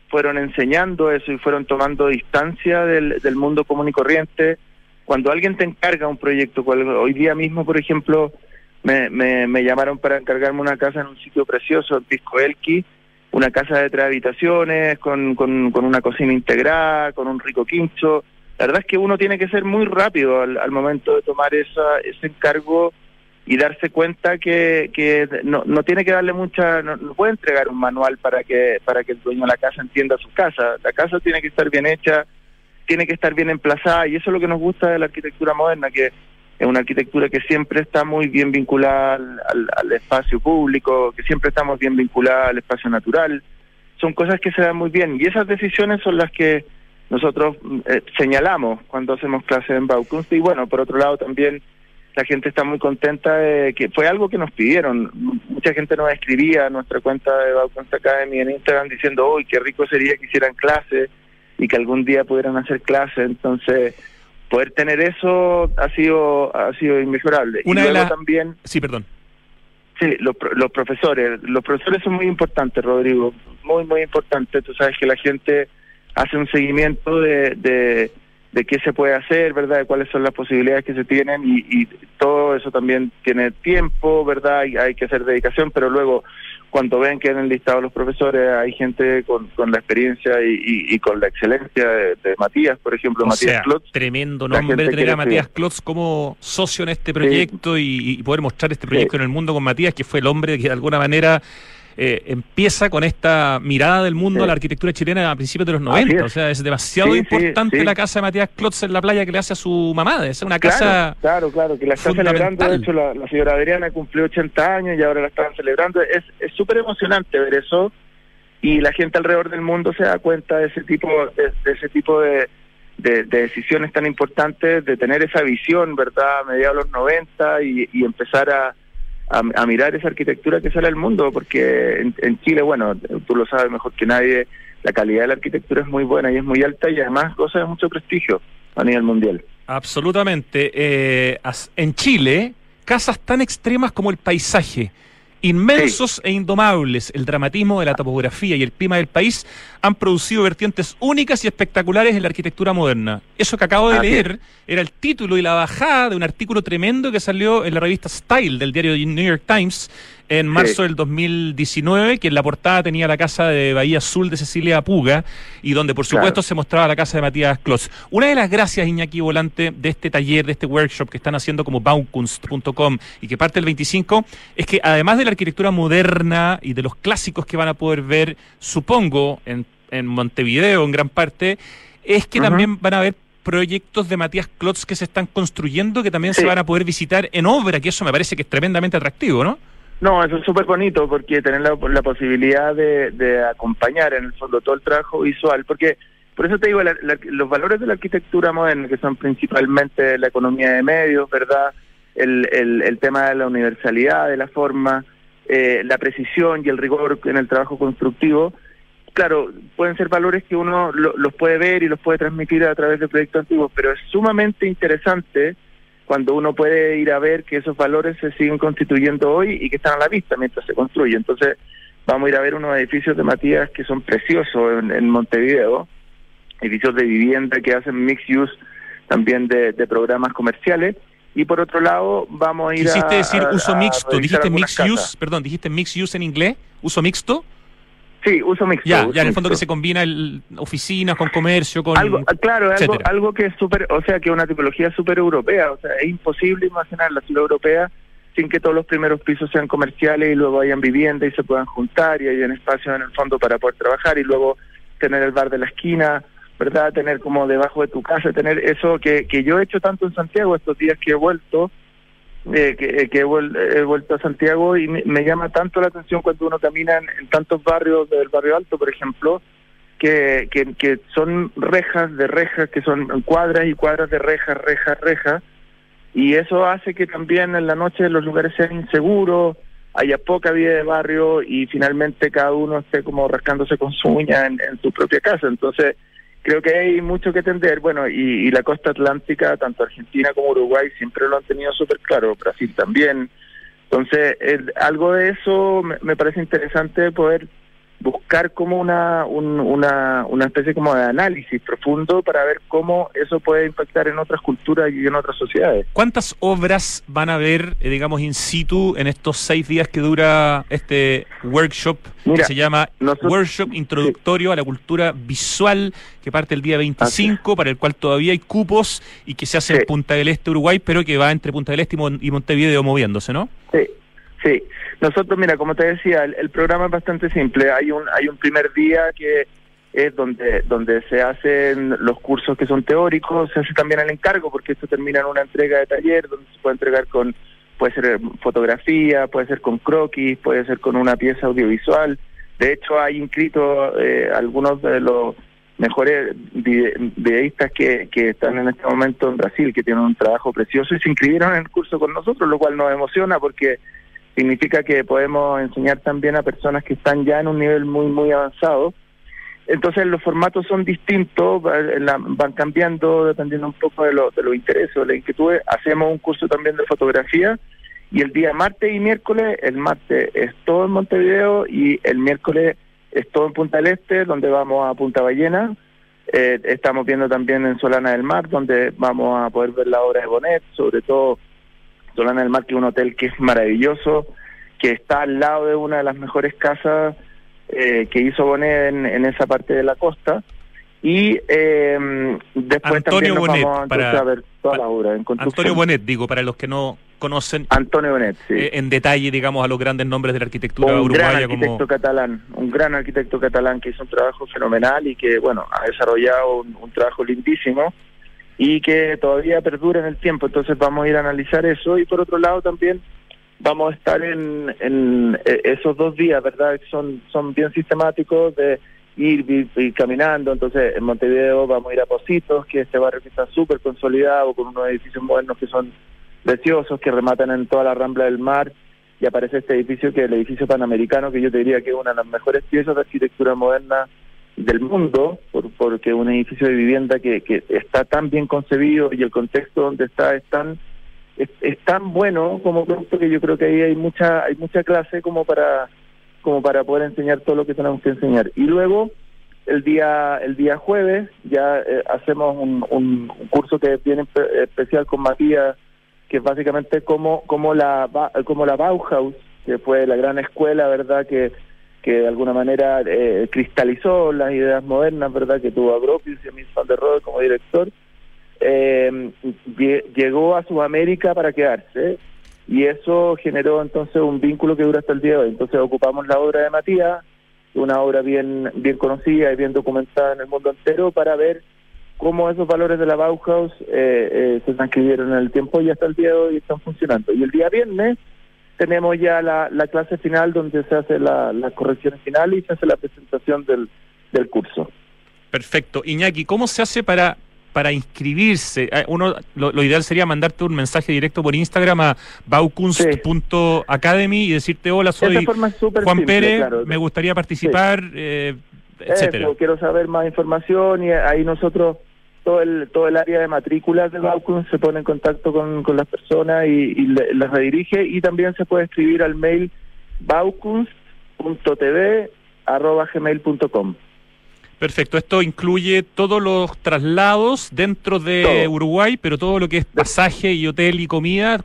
fueron enseñando eso y fueron tomando distancia del, mundo común y corriente. Cuando alguien te encarga un proyecto, hoy día mismo, por ejemplo, me, me, me llamaron para encargarme una casa en un sitio precioso, en Pisco Elqui, una casa de tres habitaciones, con, con, con, una cocina integrada, con un rico quincho. La verdad es que uno tiene que ser muy rápido al, al momento de tomar esa, ese encargo y darse cuenta que, que no, no tiene que darle mucha, no, puede entregar un manual para que, para que el dueño de la casa entienda su casa. La casa tiene que estar bien hecha, tiene que estar bien emplazada y eso es lo que nos gusta de la arquitectura moderna, que es una arquitectura que siempre está muy bien vinculada al, espacio público, que siempre estamos bien vinculada al espacio natural. Son cosas que se dan muy bien y esas decisiones son las que nosotros eh, señalamos cuando hacemos clases en Baukunst y bueno, por otro lado también la gente está muy contenta de que fue algo que nos pidieron. Mucha gente nos escribía a nuestra cuenta de Baukunst Academy en Instagram diciendo, uy, qué rico sería que hicieran clases y que algún día pudieran hacer clases. Entonces, poder tener eso ha sido ha sido inmejorable. Una y luego también Sí, perdón. Sí, los, los profesores, los profesores son muy importantes, Rodrigo, muy muy importantes. Tú sabes que la gente hace un seguimiento de, de, de qué se puede hacer, ¿verdad? De cuáles son las posibilidades que se tienen y, y todo eso también tiene tiempo, ¿verdad? Y hay que hacer dedicación, pero luego cuando ven que en el listado los profesores hay gente con, con la experiencia y, y, con la excelencia de, Matías, por ejemplo, Matías Klotz. Tremendo nombre tener a Matías Klotz como socio en este proyecto y, poder mostrar este proyecto en el mundo con Matías, que fue el hombre que de alguna manera eh, empieza con esta mirada del mundo a la arquitectura chilena a principios de los 90. O sea, es demasiado importante la casa de Matías Klotz en la playa que le hace a su mamá. Es una casa. Claro, claro, que la está celebrando. De hecho, la, señora Adriana cumplió 80 años y ahora la están celebrando. Es súper emocionante ver eso y la gente alrededor del mundo se da cuenta de ese tipo de, ese tipo de, de, decisiones tan importantes, de tener esa visión, ¿verdad?, a mediados de los 90 y empezar a a, mirar esa arquitectura que sale al mundo, porque en, Chile, bueno, tú lo sabes mejor que nadie, la calidad de la arquitectura es muy buena y es muy alta y además goza de mucho prestigio a nivel mundial. Absolutamente. Eh, en Chile, casas tan extremas como el paisaje, Inmensos e indomables, el dramatismo de la topografía y el clima del país han producido vertientes únicas y espectaculares en la arquitectura moderna. Eso que acabo de leer era el título y la bajada de un artículo tremendo que salió en la revista Style del diario New York Times en marzo del 2019, que en la portada tenía la casa de Bahía Azul de Cecilia Puga y donde por supuesto se mostraba la casa de Matías Klotz. Una de las gracias, Iñaki Volante, de este taller, de este workshop que están haciendo como baukunst.com y que parte el 25, es que además de la arquitectura moderna y de los clásicos que van a poder ver, supongo, en, en Montevideo en gran parte, es que también van a haber proyectos de Matías Klotz que se están construyendo que también se van a poder visitar en obra, que eso me parece que es tremendamente atractivo, ¿no? No, eso es súper bonito porque tener la, posibilidad de, acompañar en el fondo todo el trabajo visual, porque por eso te digo, los valores de la arquitectura moderna, que son principalmente la economía de medios, ¿verdad? El, el, tema de la universalidad de la forma, eh, la precisión y el rigor en el trabajo constructivo, claro, pueden ser valores que uno los puede ver y los puede transmitir a través de proyectos antiguos, pero es sumamente interesante cuando uno puede ir a ver que esos valores se siguen constituyendo hoy y que están a la vista mientras se construye. Entonces, vamos a ir a ver unos edificios de Matías que son preciosos en, Montevideo, edificios de vivienda que hacen mixed use también de, programas comerciales. Y por otro lado, vamos a ir Quisiste decir uso mixto, dijiste mixed use, perdón, dijiste mixed use en inglés, uso mixto. Sí, uso mixto. Ya, ya en el fondo que se combina el, oficinas con comercio, con. Algo, claro, algo, algo que es súper, o sea, que una tipología súper europea. O sea, es imposible imaginar la ciudad europea sin que todos los primeros pisos sean comerciales y luego hayan vivienda y se puedan juntar y hayan espacio en el fondo para poder trabajar y luego tener el bar de la esquina, ¿verdad? Tener como debajo de tu casa, tener eso que, que yo he hecho tanto en Santiago estos días que he vuelto eh, que, he, vuelto a Santiago y me, llama tanto la atención cuando uno camina en, tantos barrios del barrio alto, por ejemplo, que, que, son rejas de rejas, que son cuadras y cuadras de rejas, rejas, rejas, y eso hace que también en la noche los lugares sean inseguros, haya poca vida de barrio y finalmente cada uno esté como rascándose con su uña en, en su propia casa. Entonces, creo que hay mucho que entender. Bueno, y, la costa atlántica, tanto Argentina como Uruguay, siempre lo han tenido súper claro, Brasil también. Entonces, algo de eso me parece interesante poder buscar como una, una, una especie como de análisis profundo para ver cómo eso puede impactar en otras culturas y en otras sociedades. ¿Cuántas obras van a ver, eh, digamos, in situ en estos seis días que dura este workshop que se llama Workshop Introductorio a la Cultura Visual, que parte el día 25, para el cual todavía hay cupos y que se hace en Punta del Este, Uruguay, pero que va entre Punta del Este y Montevideo moviéndose, ¿no? Sí. Sí, nosotros, mira, como te decía, el, programa es bastante simple. Hay un hay un primer día que es donde donde se hacen los cursos que son teóricos, se hace también el encargo porque esto termina en una entrega de taller donde se puede entregar con puede ser fotografía, puede ser con croquis, puede ser con una pieza audiovisual. De hecho, hay inscritos eh, algunos de los mejores videístas que, que están en este momento en Brasil, que tienen un trabajo precioso y se inscribieron en el curso con nosotros, lo cual nos emociona porque significa que podemos enseñar también a personas que están ya en un nivel muy, muy avanzado. Entonces los formatos son distintos, van cambiando dependiendo un poco de, lo, de los intereses o la inquietud. Hacemos un curso también de fotografía y el día martes y miércoles, el martes es todo en Montevideo y el miércoles es todo en Punta del Este, donde vamos a Punta Ballena. Eh, estamos viendo también en Solana del Mar, donde vamos a poder ver la obra de Bonet, sobre todo Solana del Mar, que es un hotel que es maravilloso, que está al lado de una de las mejores casas eh, que hizo Bonet en, esa parte de la costa. Y eh, después Antonio también nos vamos a, ver toda la obra. Antonio Bonet, digo, para los que no conocen Antonio Bonet, sí. Eh, en detalle, digamos, a los grandes nombres de la arquitectura un uruguaya. Un gran arquitecto catalán, un gran arquitecto catalán que hizo un trabajo fenomenal y que, bueno, ha desarrollado un trabajo lindísimo y que todavía perdura en el tiempo. Entonces vamos a ir a analizar eso y por otro lado también vamos a estar en, en eh, esos dos días, ¿verdad? Son, son bien sistemáticos de ir, ir, caminando. Entonces en Montevideo vamos a ir a Positos, que este barrio que está súper consolidado con unos edificios modernos que son preciosos, que rematan en toda la rambla del mar. Y aparece este edificio que es el edificio panamericano, que yo te diría que es una de las mejores piezas de arquitectura moderna del mundo, por, porque un edificio de vivienda que, que está tan bien concebido y el contexto donde está es tan, es, tan bueno como producto que yo creo que ahí hay mucha hay mucha clase como para como para poder enseñar todo lo que tenemos que enseñar. Y luego el día el día jueves ya eh, hacemos un, un, curso que viene especial con Matías que es básicamente como como la como la Bauhaus que fue la gran escuela verdad que que de alguna manera eh, cristalizó las ideas modernas, ¿verdad? Que tuvo a Gropius y a Miss Van der como director, eh, llegó a Sudamérica para quedarse y eso generó entonces un vínculo que dura hasta el día de hoy. Entonces ocupamos la obra de Matías, una obra bien, bien conocida y bien documentada en el mundo entero, para ver cómo esos valores de la Bauhaus eh, eh, se transcribieron en el tiempo y hasta el día de hoy están funcionando. Y el día viernes tenemos ya la, clase final donde se hace la, la corrección final y se hace la presentación del, del curso. Perfecto. Iñaki, ¿cómo se hace para para inscribirse, eh, uno lo, ideal sería mandarte un mensaje directo por Instagram a baukunst.academy y decirte hola, soy Juan Pérez, me gustaría participar, eh, etcétera. quiero saber más información y ahí nosotros todo el todo el área de matrículas de Baukunst se pone en contacto con, con las personas y, las redirige y también se puede escribir al mail baukunst.tv@gmail.com. Perfecto, esto incluye todos los traslados dentro de Uruguay, pero todo lo que es pasaje y hotel y comida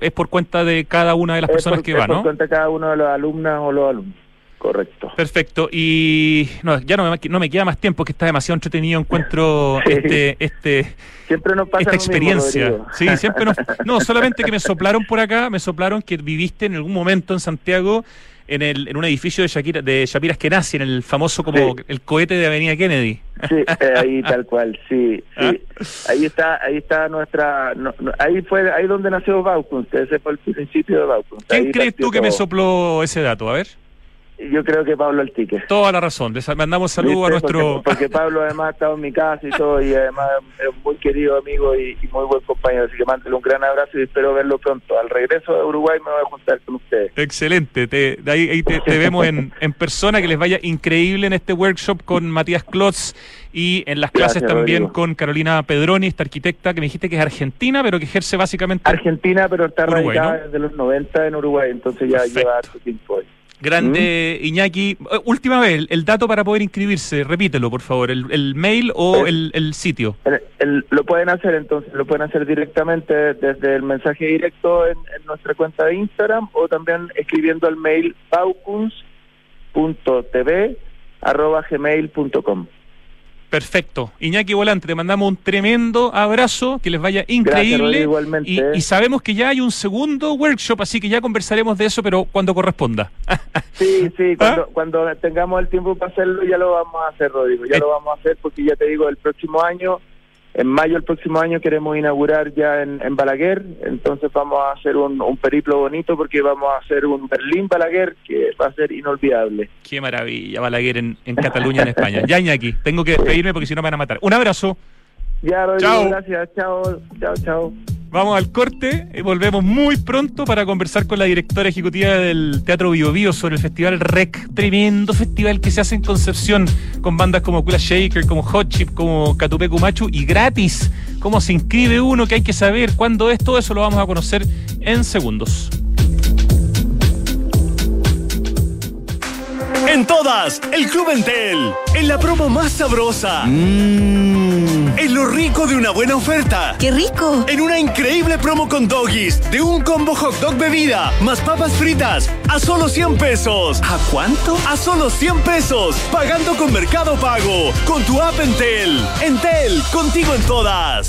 es por cuenta de cada una de las personas que van, ¿no? por cuenta de cada uno de los alumnas o los alumnos. Correcto. Perfecto. Y no, ya no me, no me queda más tiempo, que está demasiado entretenido. Encuentro este, este, siempre nos pasa esta experiencia. sí, siempre nos, no, solamente que me soplaron por acá, me soplaron que viviste en algún momento en Santiago en, el, en un edificio de Shakira, de Shapira Eskenazi, en el famoso como el cohete de Avenida Kennedy. Sí, eh, ahí tal cual, sí, ¿Ah? Ahí está, ahí está nuestra, ahí fue, ahí donde nació Baukunst, ese fue el principio de Baukunst. ¿Quién crees tú que me sopló ese dato? A ver. Yo creo que Pablo Altique. Toda la razón. Les mandamos saludos a nuestro. Porque, Pablo además ha estado en mi casa y todo, y además es un muy querido amigo y, muy buen compañero. Así que mándale un gran abrazo y espero verlo pronto. Al regreso de Uruguay me voy a juntar con ustedes. Excelente. Te, de ahí, te, vemos en, en, persona. Que les vaya increíble en este workshop con Matías Klotz y en las clases también con Carolina Pedroni, esta arquitecta que me dijiste que es argentina, pero que ejerce básicamente. Argentina, pero está radicada desde los 90 en Uruguay, entonces ya lleva harto tiempo ahí. Grande ¿Mm? Iñaki. Eh, última vez, el dato para poder inscribirse, repítelo por favor, el, mail o el, sitio. lo pueden hacer entonces, lo pueden hacer directamente desde el mensaje directo en, nuestra cuenta de Instagram o también escribiendo al mail paucuns.tv.gmail.com. Perfecto. Iñaki Volante, te mandamos un tremendo abrazo, que les vaya increíble. igualmente. Y, sabemos que ya hay un segundo workshop, así que ya conversaremos de eso, pero cuando corresponda. sí, sí, ¿Ah? cuando, tengamos el tiempo para hacerlo ya lo vamos a hacer, Rodrigo. Ya eh. lo vamos a hacer porque ya te digo, el próximo año en mayo del próximo año queremos inaugurar ya en, Balaguer, entonces vamos a hacer un, periplo bonito porque vamos a hacer un Berlín-Balaguer que va a ser inolvidable. Qué maravilla, Balaguer en, Cataluña, en España. Ya, aquí, tengo que despedirme porque si no me van a matar. Un abrazo. Ya, Rodrigo, gracias. Chao, chao, chao. Vamos al corte y volvemos muy pronto para conversar con la directora ejecutiva del Teatro Bio Bio sobre el Festival REC, tremendo festival que se hace en Concepción con bandas como Kula Shaker, como Hot Chip, como Catupecu Machu y gratis. ¿Cómo se inscribe uno? ¿Qué hay que saber? ¿Cuándo es? Todo eso lo vamos a conocer en segundos. En todas, el Club Entel. En la promo más sabrosa. Mmm. En lo rico de una buena oferta. ¡Qué rico! En una increíble promo con doggies de un combo hot dog bebida más papas fritas a solo 100 pesos. ¿A cuánto? A solo 100 pesos. Pagando con Mercado Pago. Con tu app Entel. Entel, contigo en todas.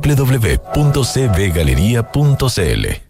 www.cbgalería.cl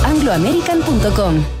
angloamerican.com.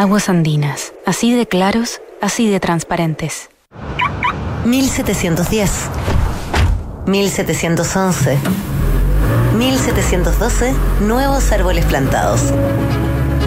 Aguas andinas, así de claros, así de transparentes. 1710. 1711. 1712. Nuevos árboles plantados.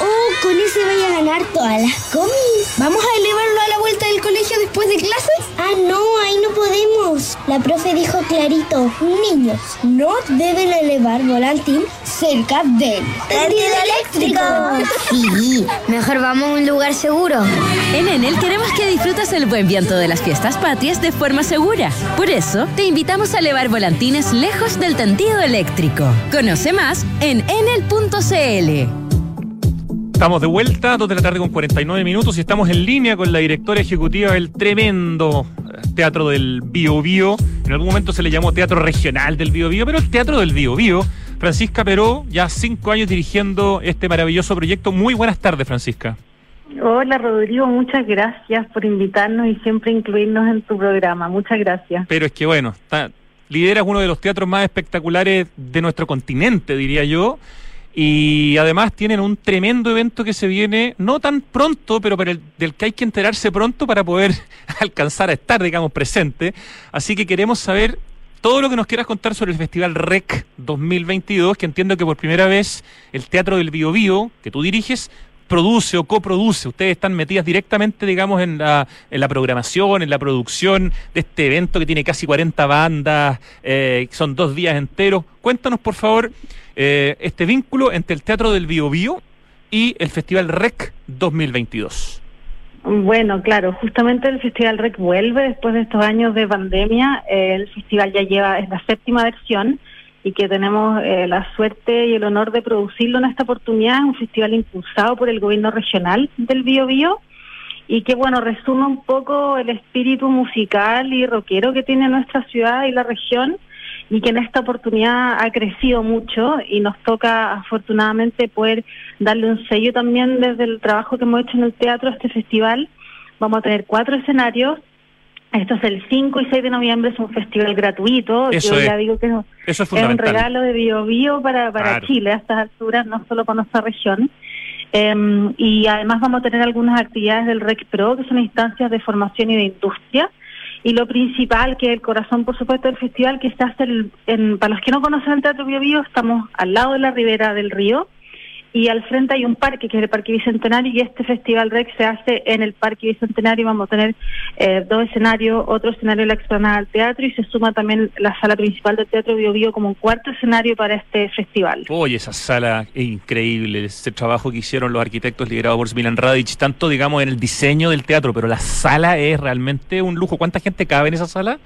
¡Oh, con ese voy a ganar todas las comis! ¿Vamos a elevarlo a la vuelta del colegio después de clases? Ah, no, ahí no podemos. La profe dijo clarito, niños, no deben elevar volantín cerca del tendido eléctrico. Sí, mejor vamos a un lugar seguro. En Enel queremos que disfrutes el buen viento de las fiestas patrias de forma segura. Por eso, te invitamos a elevar volantines lejos del tendido eléctrico. Conoce más en enel.cl. Estamos de vuelta, 2 de la tarde con 49 minutos y estamos en línea con la directora ejecutiva del tremendo Teatro del Bio Bio. En algún momento se le llamó Teatro Regional del Bio Bio, pero el Teatro del Bio Bio. Francisca Peró, ya cinco años dirigiendo este maravilloso proyecto. Muy buenas tardes, Francisca. Hola Rodrigo, muchas gracias por invitarnos y siempre incluirnos en tu programa. Muchas gracias. Pero es que bueno, está, lideras uno de los teatros más espectaculares de nuestro continente, diría yo. Y además tienen un tremendo evento que se viene, no tan pronto, pero para el, del que hay que enterarse pronto para poder alcanzar a estar, digamos, presente. Así que queremos saber todo lo que nos quieras contar sobre el Festival REC 2022, que entiendo que por primera vez el Teatro del Bio Bio, que tú diriges, produce o coproduce. Ustedes están metidas directamente, digamos, en la, en la programación, en la producción de este evento que tiene casi 40 bandas, eh, son dos días enteros. Cuéntanos, por favor, eh, este vínculo entre el Teatro del Bio Bio y el Festival REC 2022. Bueno, claro, justamente el Festival REC vuelve después de estos años de pandemia. El festival ya lleva, es la séptima versión y que tenemos eh, la suerte y el honor de producirlo en esta oportunidad. Es un festival impulsado por el gobierno regional del Bio Bio y que, bueno, resume un poco el espíritu musical y rockero que tiene nuestra ciudad y la región y que en esta oportunidad ha crecido mucho y nos toca afortunadamente poder darle un sello también desde el trabajo que hemos hecho en el teatro a este festival. Vamos a tener cuatro escenarios. Esto es el 5 y 6 de noviembre, es un festival gratuito. Eso Yo es. ya digo que es, Eso es es un regalo de Bio Bio para, para Claro. Chile a estas alturas, no solo para nuestra región. Em, y además vamos a tener algunas actividades del REC Pro, que son instancias de formación y de industria. Y lo principal, que es el corazón, por supuesto, del festival, que está hasta el- en, para los que no conocen el Teatro Bio Bio, estamos al lado de la ribera del río y al frente hay un parque que es el Parque Bicentenario y este Festival REC se hace en el Parque Bicentenario. Vamos a tener eh, dos escenarios, otro escenario en la explanada del teatro y se suma también la sala principal del Teatro Bio Bio como un cuarto escenario para este festival. Oye, esa sala es increíble, ese trabajo que hicieron los arquitectos liderados por Milan Radic, tanto digamos en el diseño del teatro, pero la sala es realmente un lujo. ¿Cuánta gente cabe en esa sala?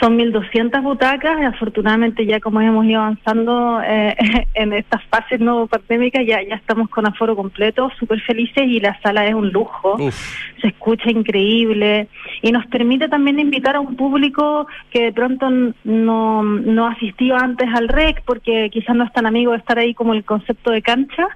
Son 1.200 butacas, y afortunadamente ya como hemos ido avanzando eh, en estas fases no pandémicas, ya, ya estamos con aforo completo, súper felices y la sala es un lujo. se escucha increíble. Y nos permite también invitar a un público que de pronto no, no asistió antes al REC porque quizás no es tan amigo de estar ahí como el concepto de cancha,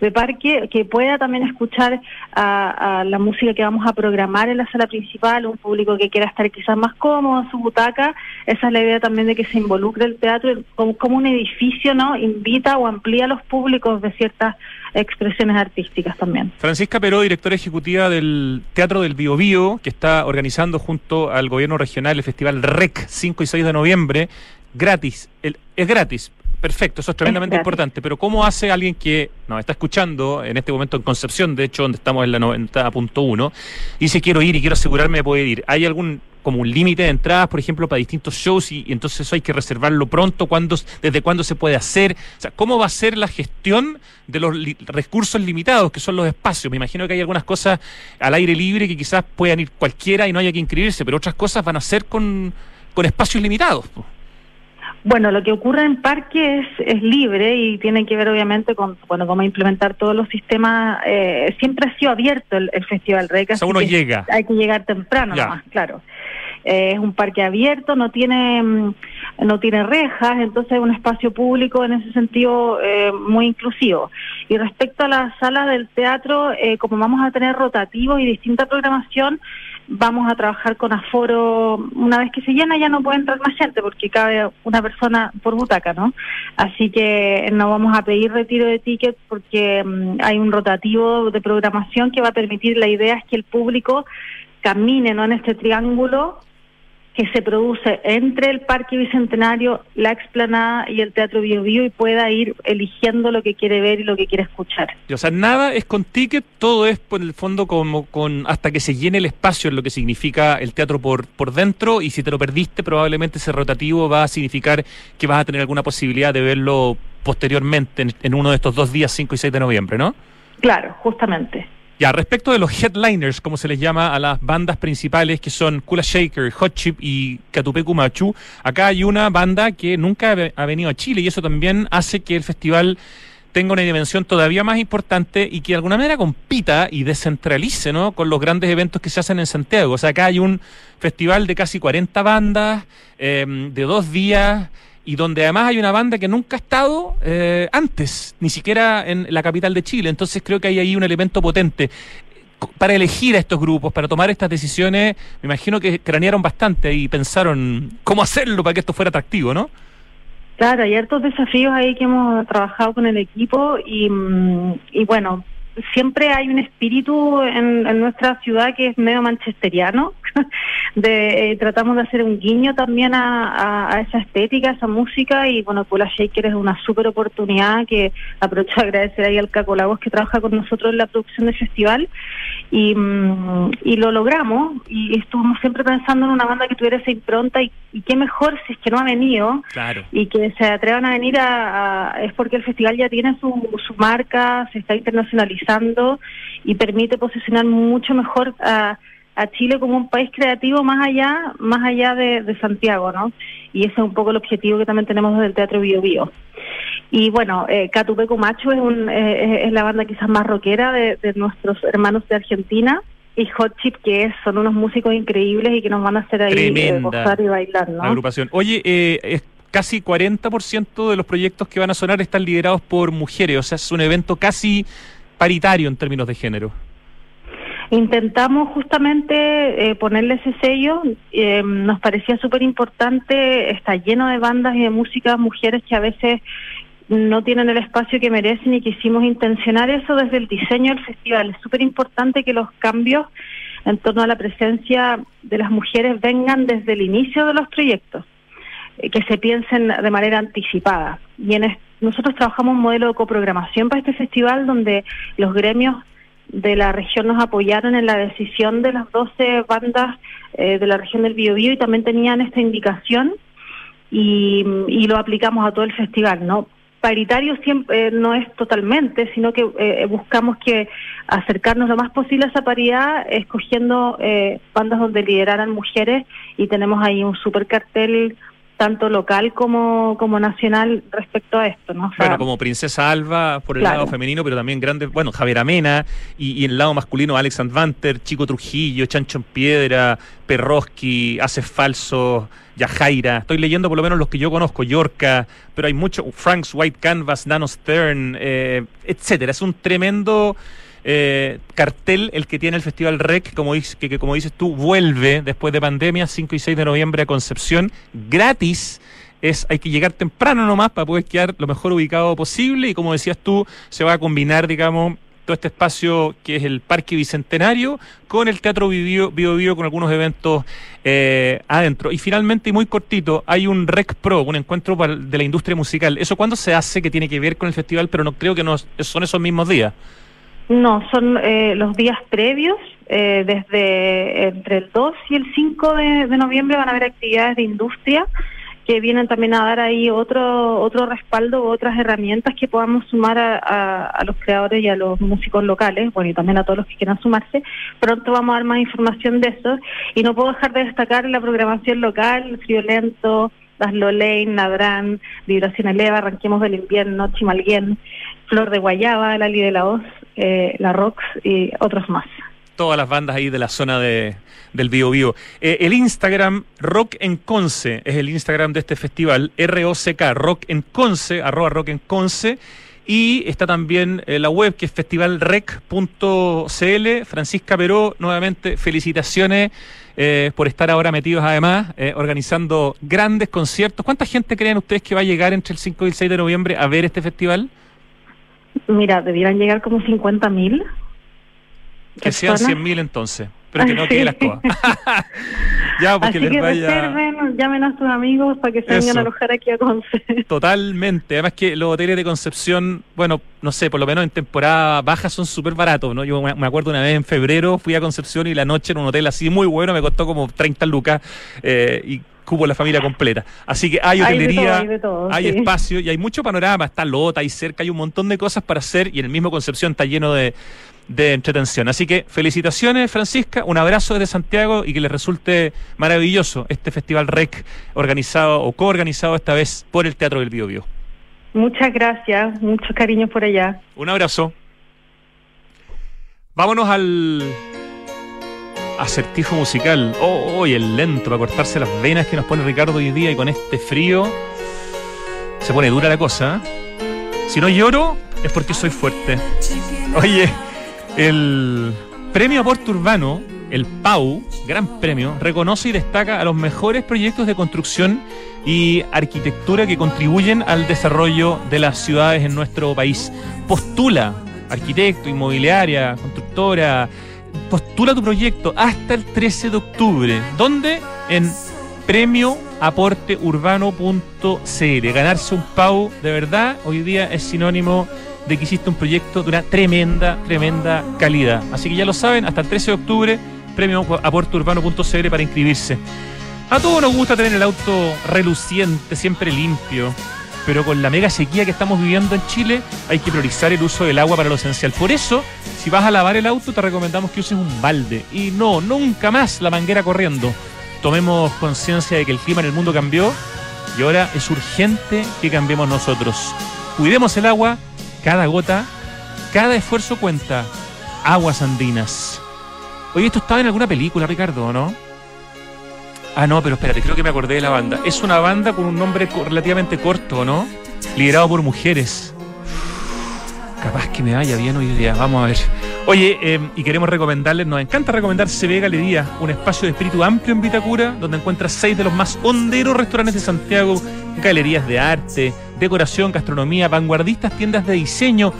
de parque, que pueda también escuchar a, a la música que vamos a programar en la sala principal, un público que quiera estar quizás más cómodo en su butaca. Esa es la idea también de que se involucre el teatro como, un edificio, ¿no? Invita o amplía los públicos de ciertas expresiones artísticas también. Francisca Peró, directora ejecutiva del Teatro del Bio Bio, que está organizando junto al gobierno regional el festival REC 5 y 6 de noviembre, gratis. El- es gratis. Perfecto, eso es tremendamente importante. Pero ¿cómo hace alguien que nos está escuchando en este momento en Concepción, de hecho, donde estamos en la 90.1, y dice quiero ir y quiero asegurarme de poder ir? ¿Hay algún como un límite de entradas, por ejemplo, para distintos shows y, y entonces eso hay que reservarlo pronto? ¿Cuándo, ¿Desde cuándo se puede hacer? O sea, ¿cómo va a ser la gestión de los li- recursos limitados, que son los espacios? Me imagino que hay algunas cosas al aire libre que quizás puedan ir cualquiera y no haya que inscribirse, pero otras cosas van a ser con, con espacios limitados. Bueno, lo que ocurre en parque es, es libre y tiene que ver obviamente con bueno cómo implementar todos los sistemas. eh, siempre ha sido abierto el, el Festival REC. O sea, así uno llega. Hay que llegar temprano Ya. nomás, claro. Eh, es un parque abierto, no tiene mm, no tiene rejas, entonces es un espacio público en ese sentido eh, muy inclusivo. Y respecto a las salas del teatro, eh, como vamos a tener rotativos y distinta programación, vamos a trabajar con aforo. Una vez que se llena ya no puede entrar más gente porque cabe una persona por butaca, ¿no? Así que no vamos a pedir retiro de tickets porque mm, hay un rotativo de programación que va a permitir, la idea es que el público camine ¿no? en este triángulo que se produce entre el Parque Bicentenario, la explanada y el Teatro Bio, Bio y pueda ir eligiendo lo que quiere ver y lo que quiere escuchar. o sea, nada es con ticket, todo es por el fondo como con hasta que se llene el espacio en lo que significa el teatro por, por dentro y si te lo perdiste probablemente ese rotativo va a significar que vas a tener alguna posibilidad de verlo posteriormente en, en uno de estos dos días, 5 y 6 de noviembre, ¿no? Claro, justamente. Ya, respecto de los headliners, como se les llama a las bandas principales, que son Kula Shaker, Hot Chip y Catupecu Machu, acá hay una banda que nunca ha venido a Chile y eso también hace que el festival tenga una dimensión todavía más importante y que de alguna manera compita y descentralice ¿no? con los grandes eventos que se hacen en Santiago. O sea, acá hay un festival de casi 40 bandas, eh, de dos días y donde además hay una banda que nunca ha estado eh, antes, ni siquiera en la capital de Chile. Entonces creo que hay ahí un elemento potente. Para elegir a estos grupos, para tomar estas decisiones, me imagino que cranearon bastante y pensaron cómo hacerlo para que esto fuera atractivo, ¿no? Claro, hay hartos desafíos ahí que hemos trabajado con el equipo y, mm, y bueno, siempre hay un espíritu en, nuestra ciudad que es medio manchesteriano. de, eh, tratamos de hacer un guiño también a, esa estética, a esa música y bueno, Kula Shaker es una súper oportunidad que aprovecho a agradecer ahí al Caco Lagos que trabaja con nosotros en la producción del festival y, mm, y lo logramos y estuvimos siempre pensando en una banda que tuviera esa impronta y, qué mejor si es que no ha venido y que se atrevan a venir a, es porque el festival ya tiene su, su marca, se está internacionalizando y permite posicionar mucho mejor a, a Chile como un país creativo más allá más allá de, Santiago, ¿no? Y ese es un poco el objetivo que también tenemos desde el Teatro Bio Bio. Y bueno, eh, Catupeco Macho es, un, eh, es la banda quizás más rockera de, nuestros hermanos de Argentina y Hot Chip, que es, son unos músicos increíbles y que nos van a hacer ahí eh, gozar y bailar, ¿no? Agrupación. Oye, eh, es casi 40% de los proyectos que van a sonar están liderados por mujeres, o sea, es un evento casi paritario en términos de género. Intentamos justamente ponerle ese sello, nos parecía súper importante, está lleno de bandas y de música, mujeres que a veces no tienen el espacio que merecen y quisimos intencionar eso desde el diseño del festival. Es súper importante que los cambios en torno a la presencia de las mujeres vengan desde el inicio de los proyectos, eh, que se piensen de manera anticipada. Y en nosotros trabajamos un modelo de coprogramación para este festival donde los gremios de la región nos apoyaron en la decisión de las 12 bandas eh, de la región del Biobío y también tenían esta indicación y, y lo aplicamos a todo el festival, ¿no? paritario siempre eh, no es totalmente, sino que eh, buscamos que acercarnos lo más posible a esa paridad, escogiendo bandas donde lideraran mujeres y tenemos ahí un super cartel tanto local como, como nacional respecto a esto, ¿no? bueno, como Princesa Alba por el lado femenino, pero también grandes, bueno, Javier Amena y, en el lado masculino Alex Vanter, Chico Trujillo, Chancho en Piedra, Perroski, Hace Falso, Yajaira. Estoy leyendo por lo menos los que yo conozco, Yorka, pero hay mucho, Frank's White Canvas, Nano Stern, eh, etcétera. Es un tremendo eh, cartel el que tiene el Festival REC, como que, como dices tú, vuelve después de pandemia, 5 y 6 de noviembre a Concepción, gratis. Es, hay que llegar temprano nomás para poder quedar lo mejor ubicado posible y como decías tú, se va a combinar, digamos, todo este espacio que es el Parque Bicentenario con el Teatro Bio Bio, con algunos eventos eh, adentro. Y finalmente, y muy cortito, hay un Rec Pro, un encuentro de la industria musical. ¿Eso cuándo se hace que tiene que ver con el festival? Pero no creo que no son esos mismos días. No, son eh, los días previos, eh, desde entre el 2 y el 5 de, noviembre van a haber actividades de industria que vienen también a dar ahí otro otro respaldo, otras herramientas que podamos sumar a, los creadores y a los músicos locales, bueno, y también a todos los que quieran sumarse. Pronto vamos a dar más información de eso y no puedo dejar de destacar la programación local, Friolento, Las Lolain, Nadrán, Vibración Eleva, Arranquemos del Invierno, Chimalguén, Flor de Guayaba, Lali de la Hoz, eh, la Rox y otros más. Todas las bandas ahí de la zona de, del Bio Bio. Eh, el Instagram Rock en Conce es el Instagram de este festival, R-O-C-K, Rock en Conce, arroba Rock en Conce. Y está también eh, la web que es festivalrec.cl. Francisca Peró, nuevamente felicitaciones por estar ahora metidos además, organizando grandes conciertos. ¿Cuánta gente creen ustedes que va a llegar entre el 5 y el 6 de noviembre a ver este festival? Mira, debieran llegar como 50 mil. Que sean 100 mil entonces pero que no quede la escoba. ya, porque Así les que vaya... reserven, llamen a sus amigos para que se vengan a alojar aquí a Concepción. Totalmente. Además que los hoteles de Concepción, bueno, no sé, por lo menos en temporada baja son súper baratos, ¿no? Yo me acuerdo una vez en febrero fui a Concepción y la noche en un hotel así muy bueno me costó como 30 lucas eh, y cubo la familia completa. Así que hay hotelería, hay, espacio y hay mucho panorama, está Lota, hay cerca, hay un montón de cosas para hacer y en el mismo Concepción está lleno de de entretención. Así que felicitaciones, Francisca, un abrazo desde Santiago y que les resulte maravilloso este Festival REC organizado o coorganizado esta vez por el Teatro del Bio, Bio. Muchas gracias, mucho cariño por allá. Un abrazo. Vámonos al acertijo musical. Oh, el lento para cortarse las venas que nos pone Ricardo hoy día y con este frío se pone dura la cosa. Si no lloro es porque soy fuerte. Oye, el Premio Aporte Urbano, el PAU, gran premio, reconoce y destaca a los mejores proyectos de construcción y arquitectura que contribuyen al desarrollo de las ciudades en nuestro país. Postula, arquitecto, inmobiliaria, constructora, postula tu proyecto hasta el 13 de octubre. ¿Dónde? En premioaporteurbano.cl. Ganarse un PAU de verdad hoy día es sinónimo de que hiciste un proyecto de una tremenda, tremenda calidad. Así que ya lo saben, hasta el 13 de octubre, premio aporteurbano.cl para inscribirse. A todos nos gusta tener el auto reluciente, siempre limpio, pero con la mega sequía que estamos viviendo en Chile hay que priorizar el uso del agua para lo esencial. Por eso, si vas a lavar el auto, te recomendamos que uses un balde. Y no, nunca más la manguera corriendo. Tomemos conciencia de que el clima en el mundo cambió y ahora es urgente que cambiemos nosotros. Cuidemos el agua, cada gota, cada esfuerzo cuenta. Aguas andinas. Oye, esto estaba en alguna película, Ricardo, ¿no? Ah, no, pero espérate, creo que me acordé de la banda. Es una banda con un nombre relativamente corto, ¿no? Liderado por mujeres. Capaz que me vaya bien hoy día. Vamos a ver. Oye, em, y queremos recomendarles, nos encanta recomendar CB Galería, un espacio de espíritu amplio en Vitacura, donde encuentras seis de los más honderos restaurantes de Santiago, galerías de arte, decoración, gastronomía, vanguardistas, tiendas de diseño,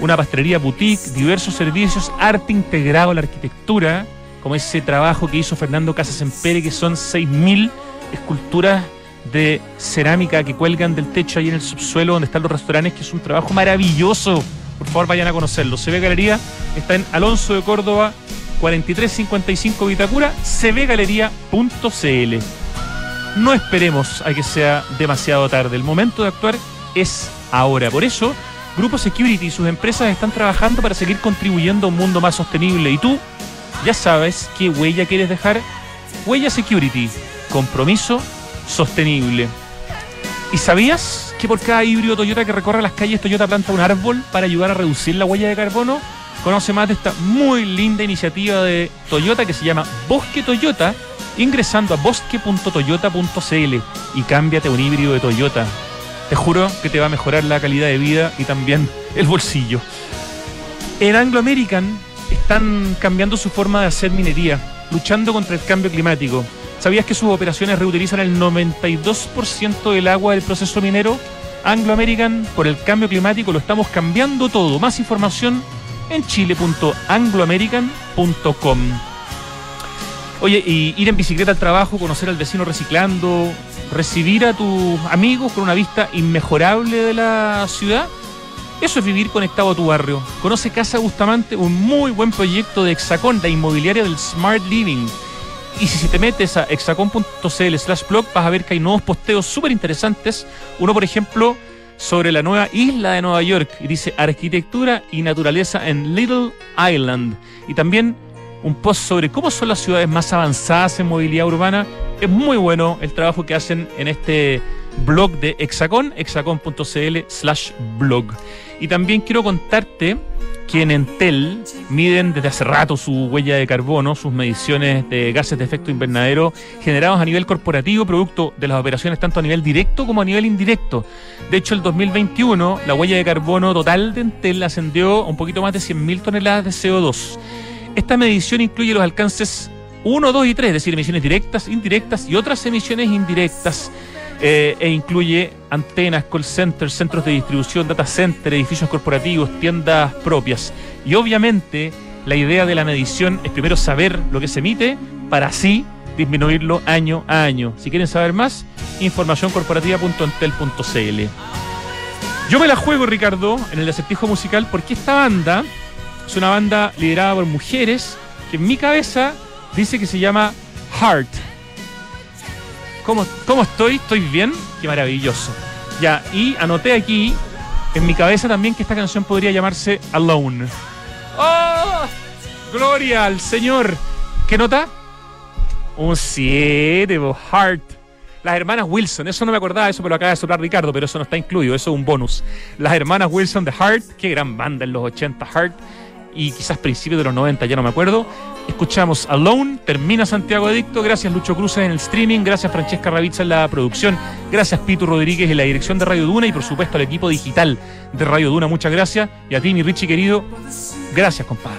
una pastelería boutique, diversos servicios, arte integrado a la arquitectura, como ese trabajo que hizo Fernando Casas Empere, que son 6.000 esculturas de cerámica que cuelgan del techo ahí en el subsuelo donde están los restaurantes, que es un trabajo maravilloso por favor, vayan a conocerlo. CB Galería está en Alonso de Córdoba, 4355 Vitacura, cbgalería.cl. No esperemos a que sea demasiado tarde. El momento de actuar es ahora. Por eso, Grupo Security y sus empresas están trabajando para seguir contribuyendo a un mundo más sostenible. Y tú, ya sabes qué huella quieres dejar. Huella Security, compromiso sostenible. ¿Y sabías que por cada híbrido Toyota que recorre las calles Toyota planta un árbol para ayudar a reducir la huella de carbono? Conoce más de esta muy linda iniciativa de Toyota que se llama Bosque Toyota ingresando a bosque.toyota.cl y cámbiate un híbrido de Toyota. Te juro que te va a mejorar la calidad de vida y también el bolsillo. En Anglo American están cambiando su forma de hacer minería, luchando contra el cambio climático ¿Sabías que sus operaciones reutilizan el 92% del agua del proceso minero? Anglo American, por el cambio climático, lo estamos cambiando todo. Más información en chile.angloamerican.com. Oye, y ir en bicicleta al trabajo, conocer al vecino reciclando, recibir a tus amigos con una vista inmejorable de la ciudad. Eso es vivir conectado a tu barrio. Conoce Casa Bustamante, un muy buen proyecto de Hexacón, la inmobiliaria del Smart Living y si te metes a hexacom.cl slash blog vas a ver que hay nuevos posteos súper interesantes. Uno, por ejemplo, sobre la nueva isla de Nueva York y dice arquitectura y naturaleza en Little Island. Y también un post sobre cómo son las ciudades más avanzadas en movilidad urbana. Es muy bueno el trabajo que hacen en este blog de Hexacon, hexacon.cl slash blog. Y también quiero contarte que en Entel miden desde hace rato su huella de carbono, sus mediciones de gases de efecto invernadero generados a nivel corporativo, producto de las operaciones tanto a nivel directo como a nivel indirecto. De hecho, el 2021 la huella de carbono total de Entel ascendió a un poquito más de 100.000 toneladas de CO2. Esta medición incluye los alcances 1, 2 y 3, es decir, emisiones directas, indirectas y otras emisiones indirectas. Eh, e incluye antenas, call centers, centros de distribución, data center, edificios corporativos, tiendas propias. Y obviamente la idea de la medición es primero saber lo que se emite para así disminuirlo año a año. Si quieren saber más, informacioncorporativa.entel.cl. Yo me la juego, Ricardo, en el acertijo musical porque esta banda es una banda liderada por mujeres que en mi cabeza dice que se llama Heart. ¿Cómo, ¿Cómo estoy? ¿Estoy bien? Qué maravilloso. Ya, y anoté aquí en mi cabeza también que esta canción podría llamarse Alone. ¡Oh! ¡Gloria al Señor! ¿Qué nota? Un 7, Heart. Las hermanas Wilson, eso no me acordaba, eso me lo acaba de soplar Ricardo, pero eso no está incluido, eso es un bonus. Las hermanas Wilson de Heart, qué gran banda en los 80, Heart, y quizás principios de los 90, ya no me acuerdo. Escuchamos Alone, termina Santiago Adicto, gracias Lucho Cruz en el streaming, gracias Francesca Ravizza en la producción, gracias Pito Rodríguez en la dirección de Radio Duna y por supuesto al equipo digital de Radio Duna, muchas gracias. Y a ti, mi Richie querido, gracias compadre.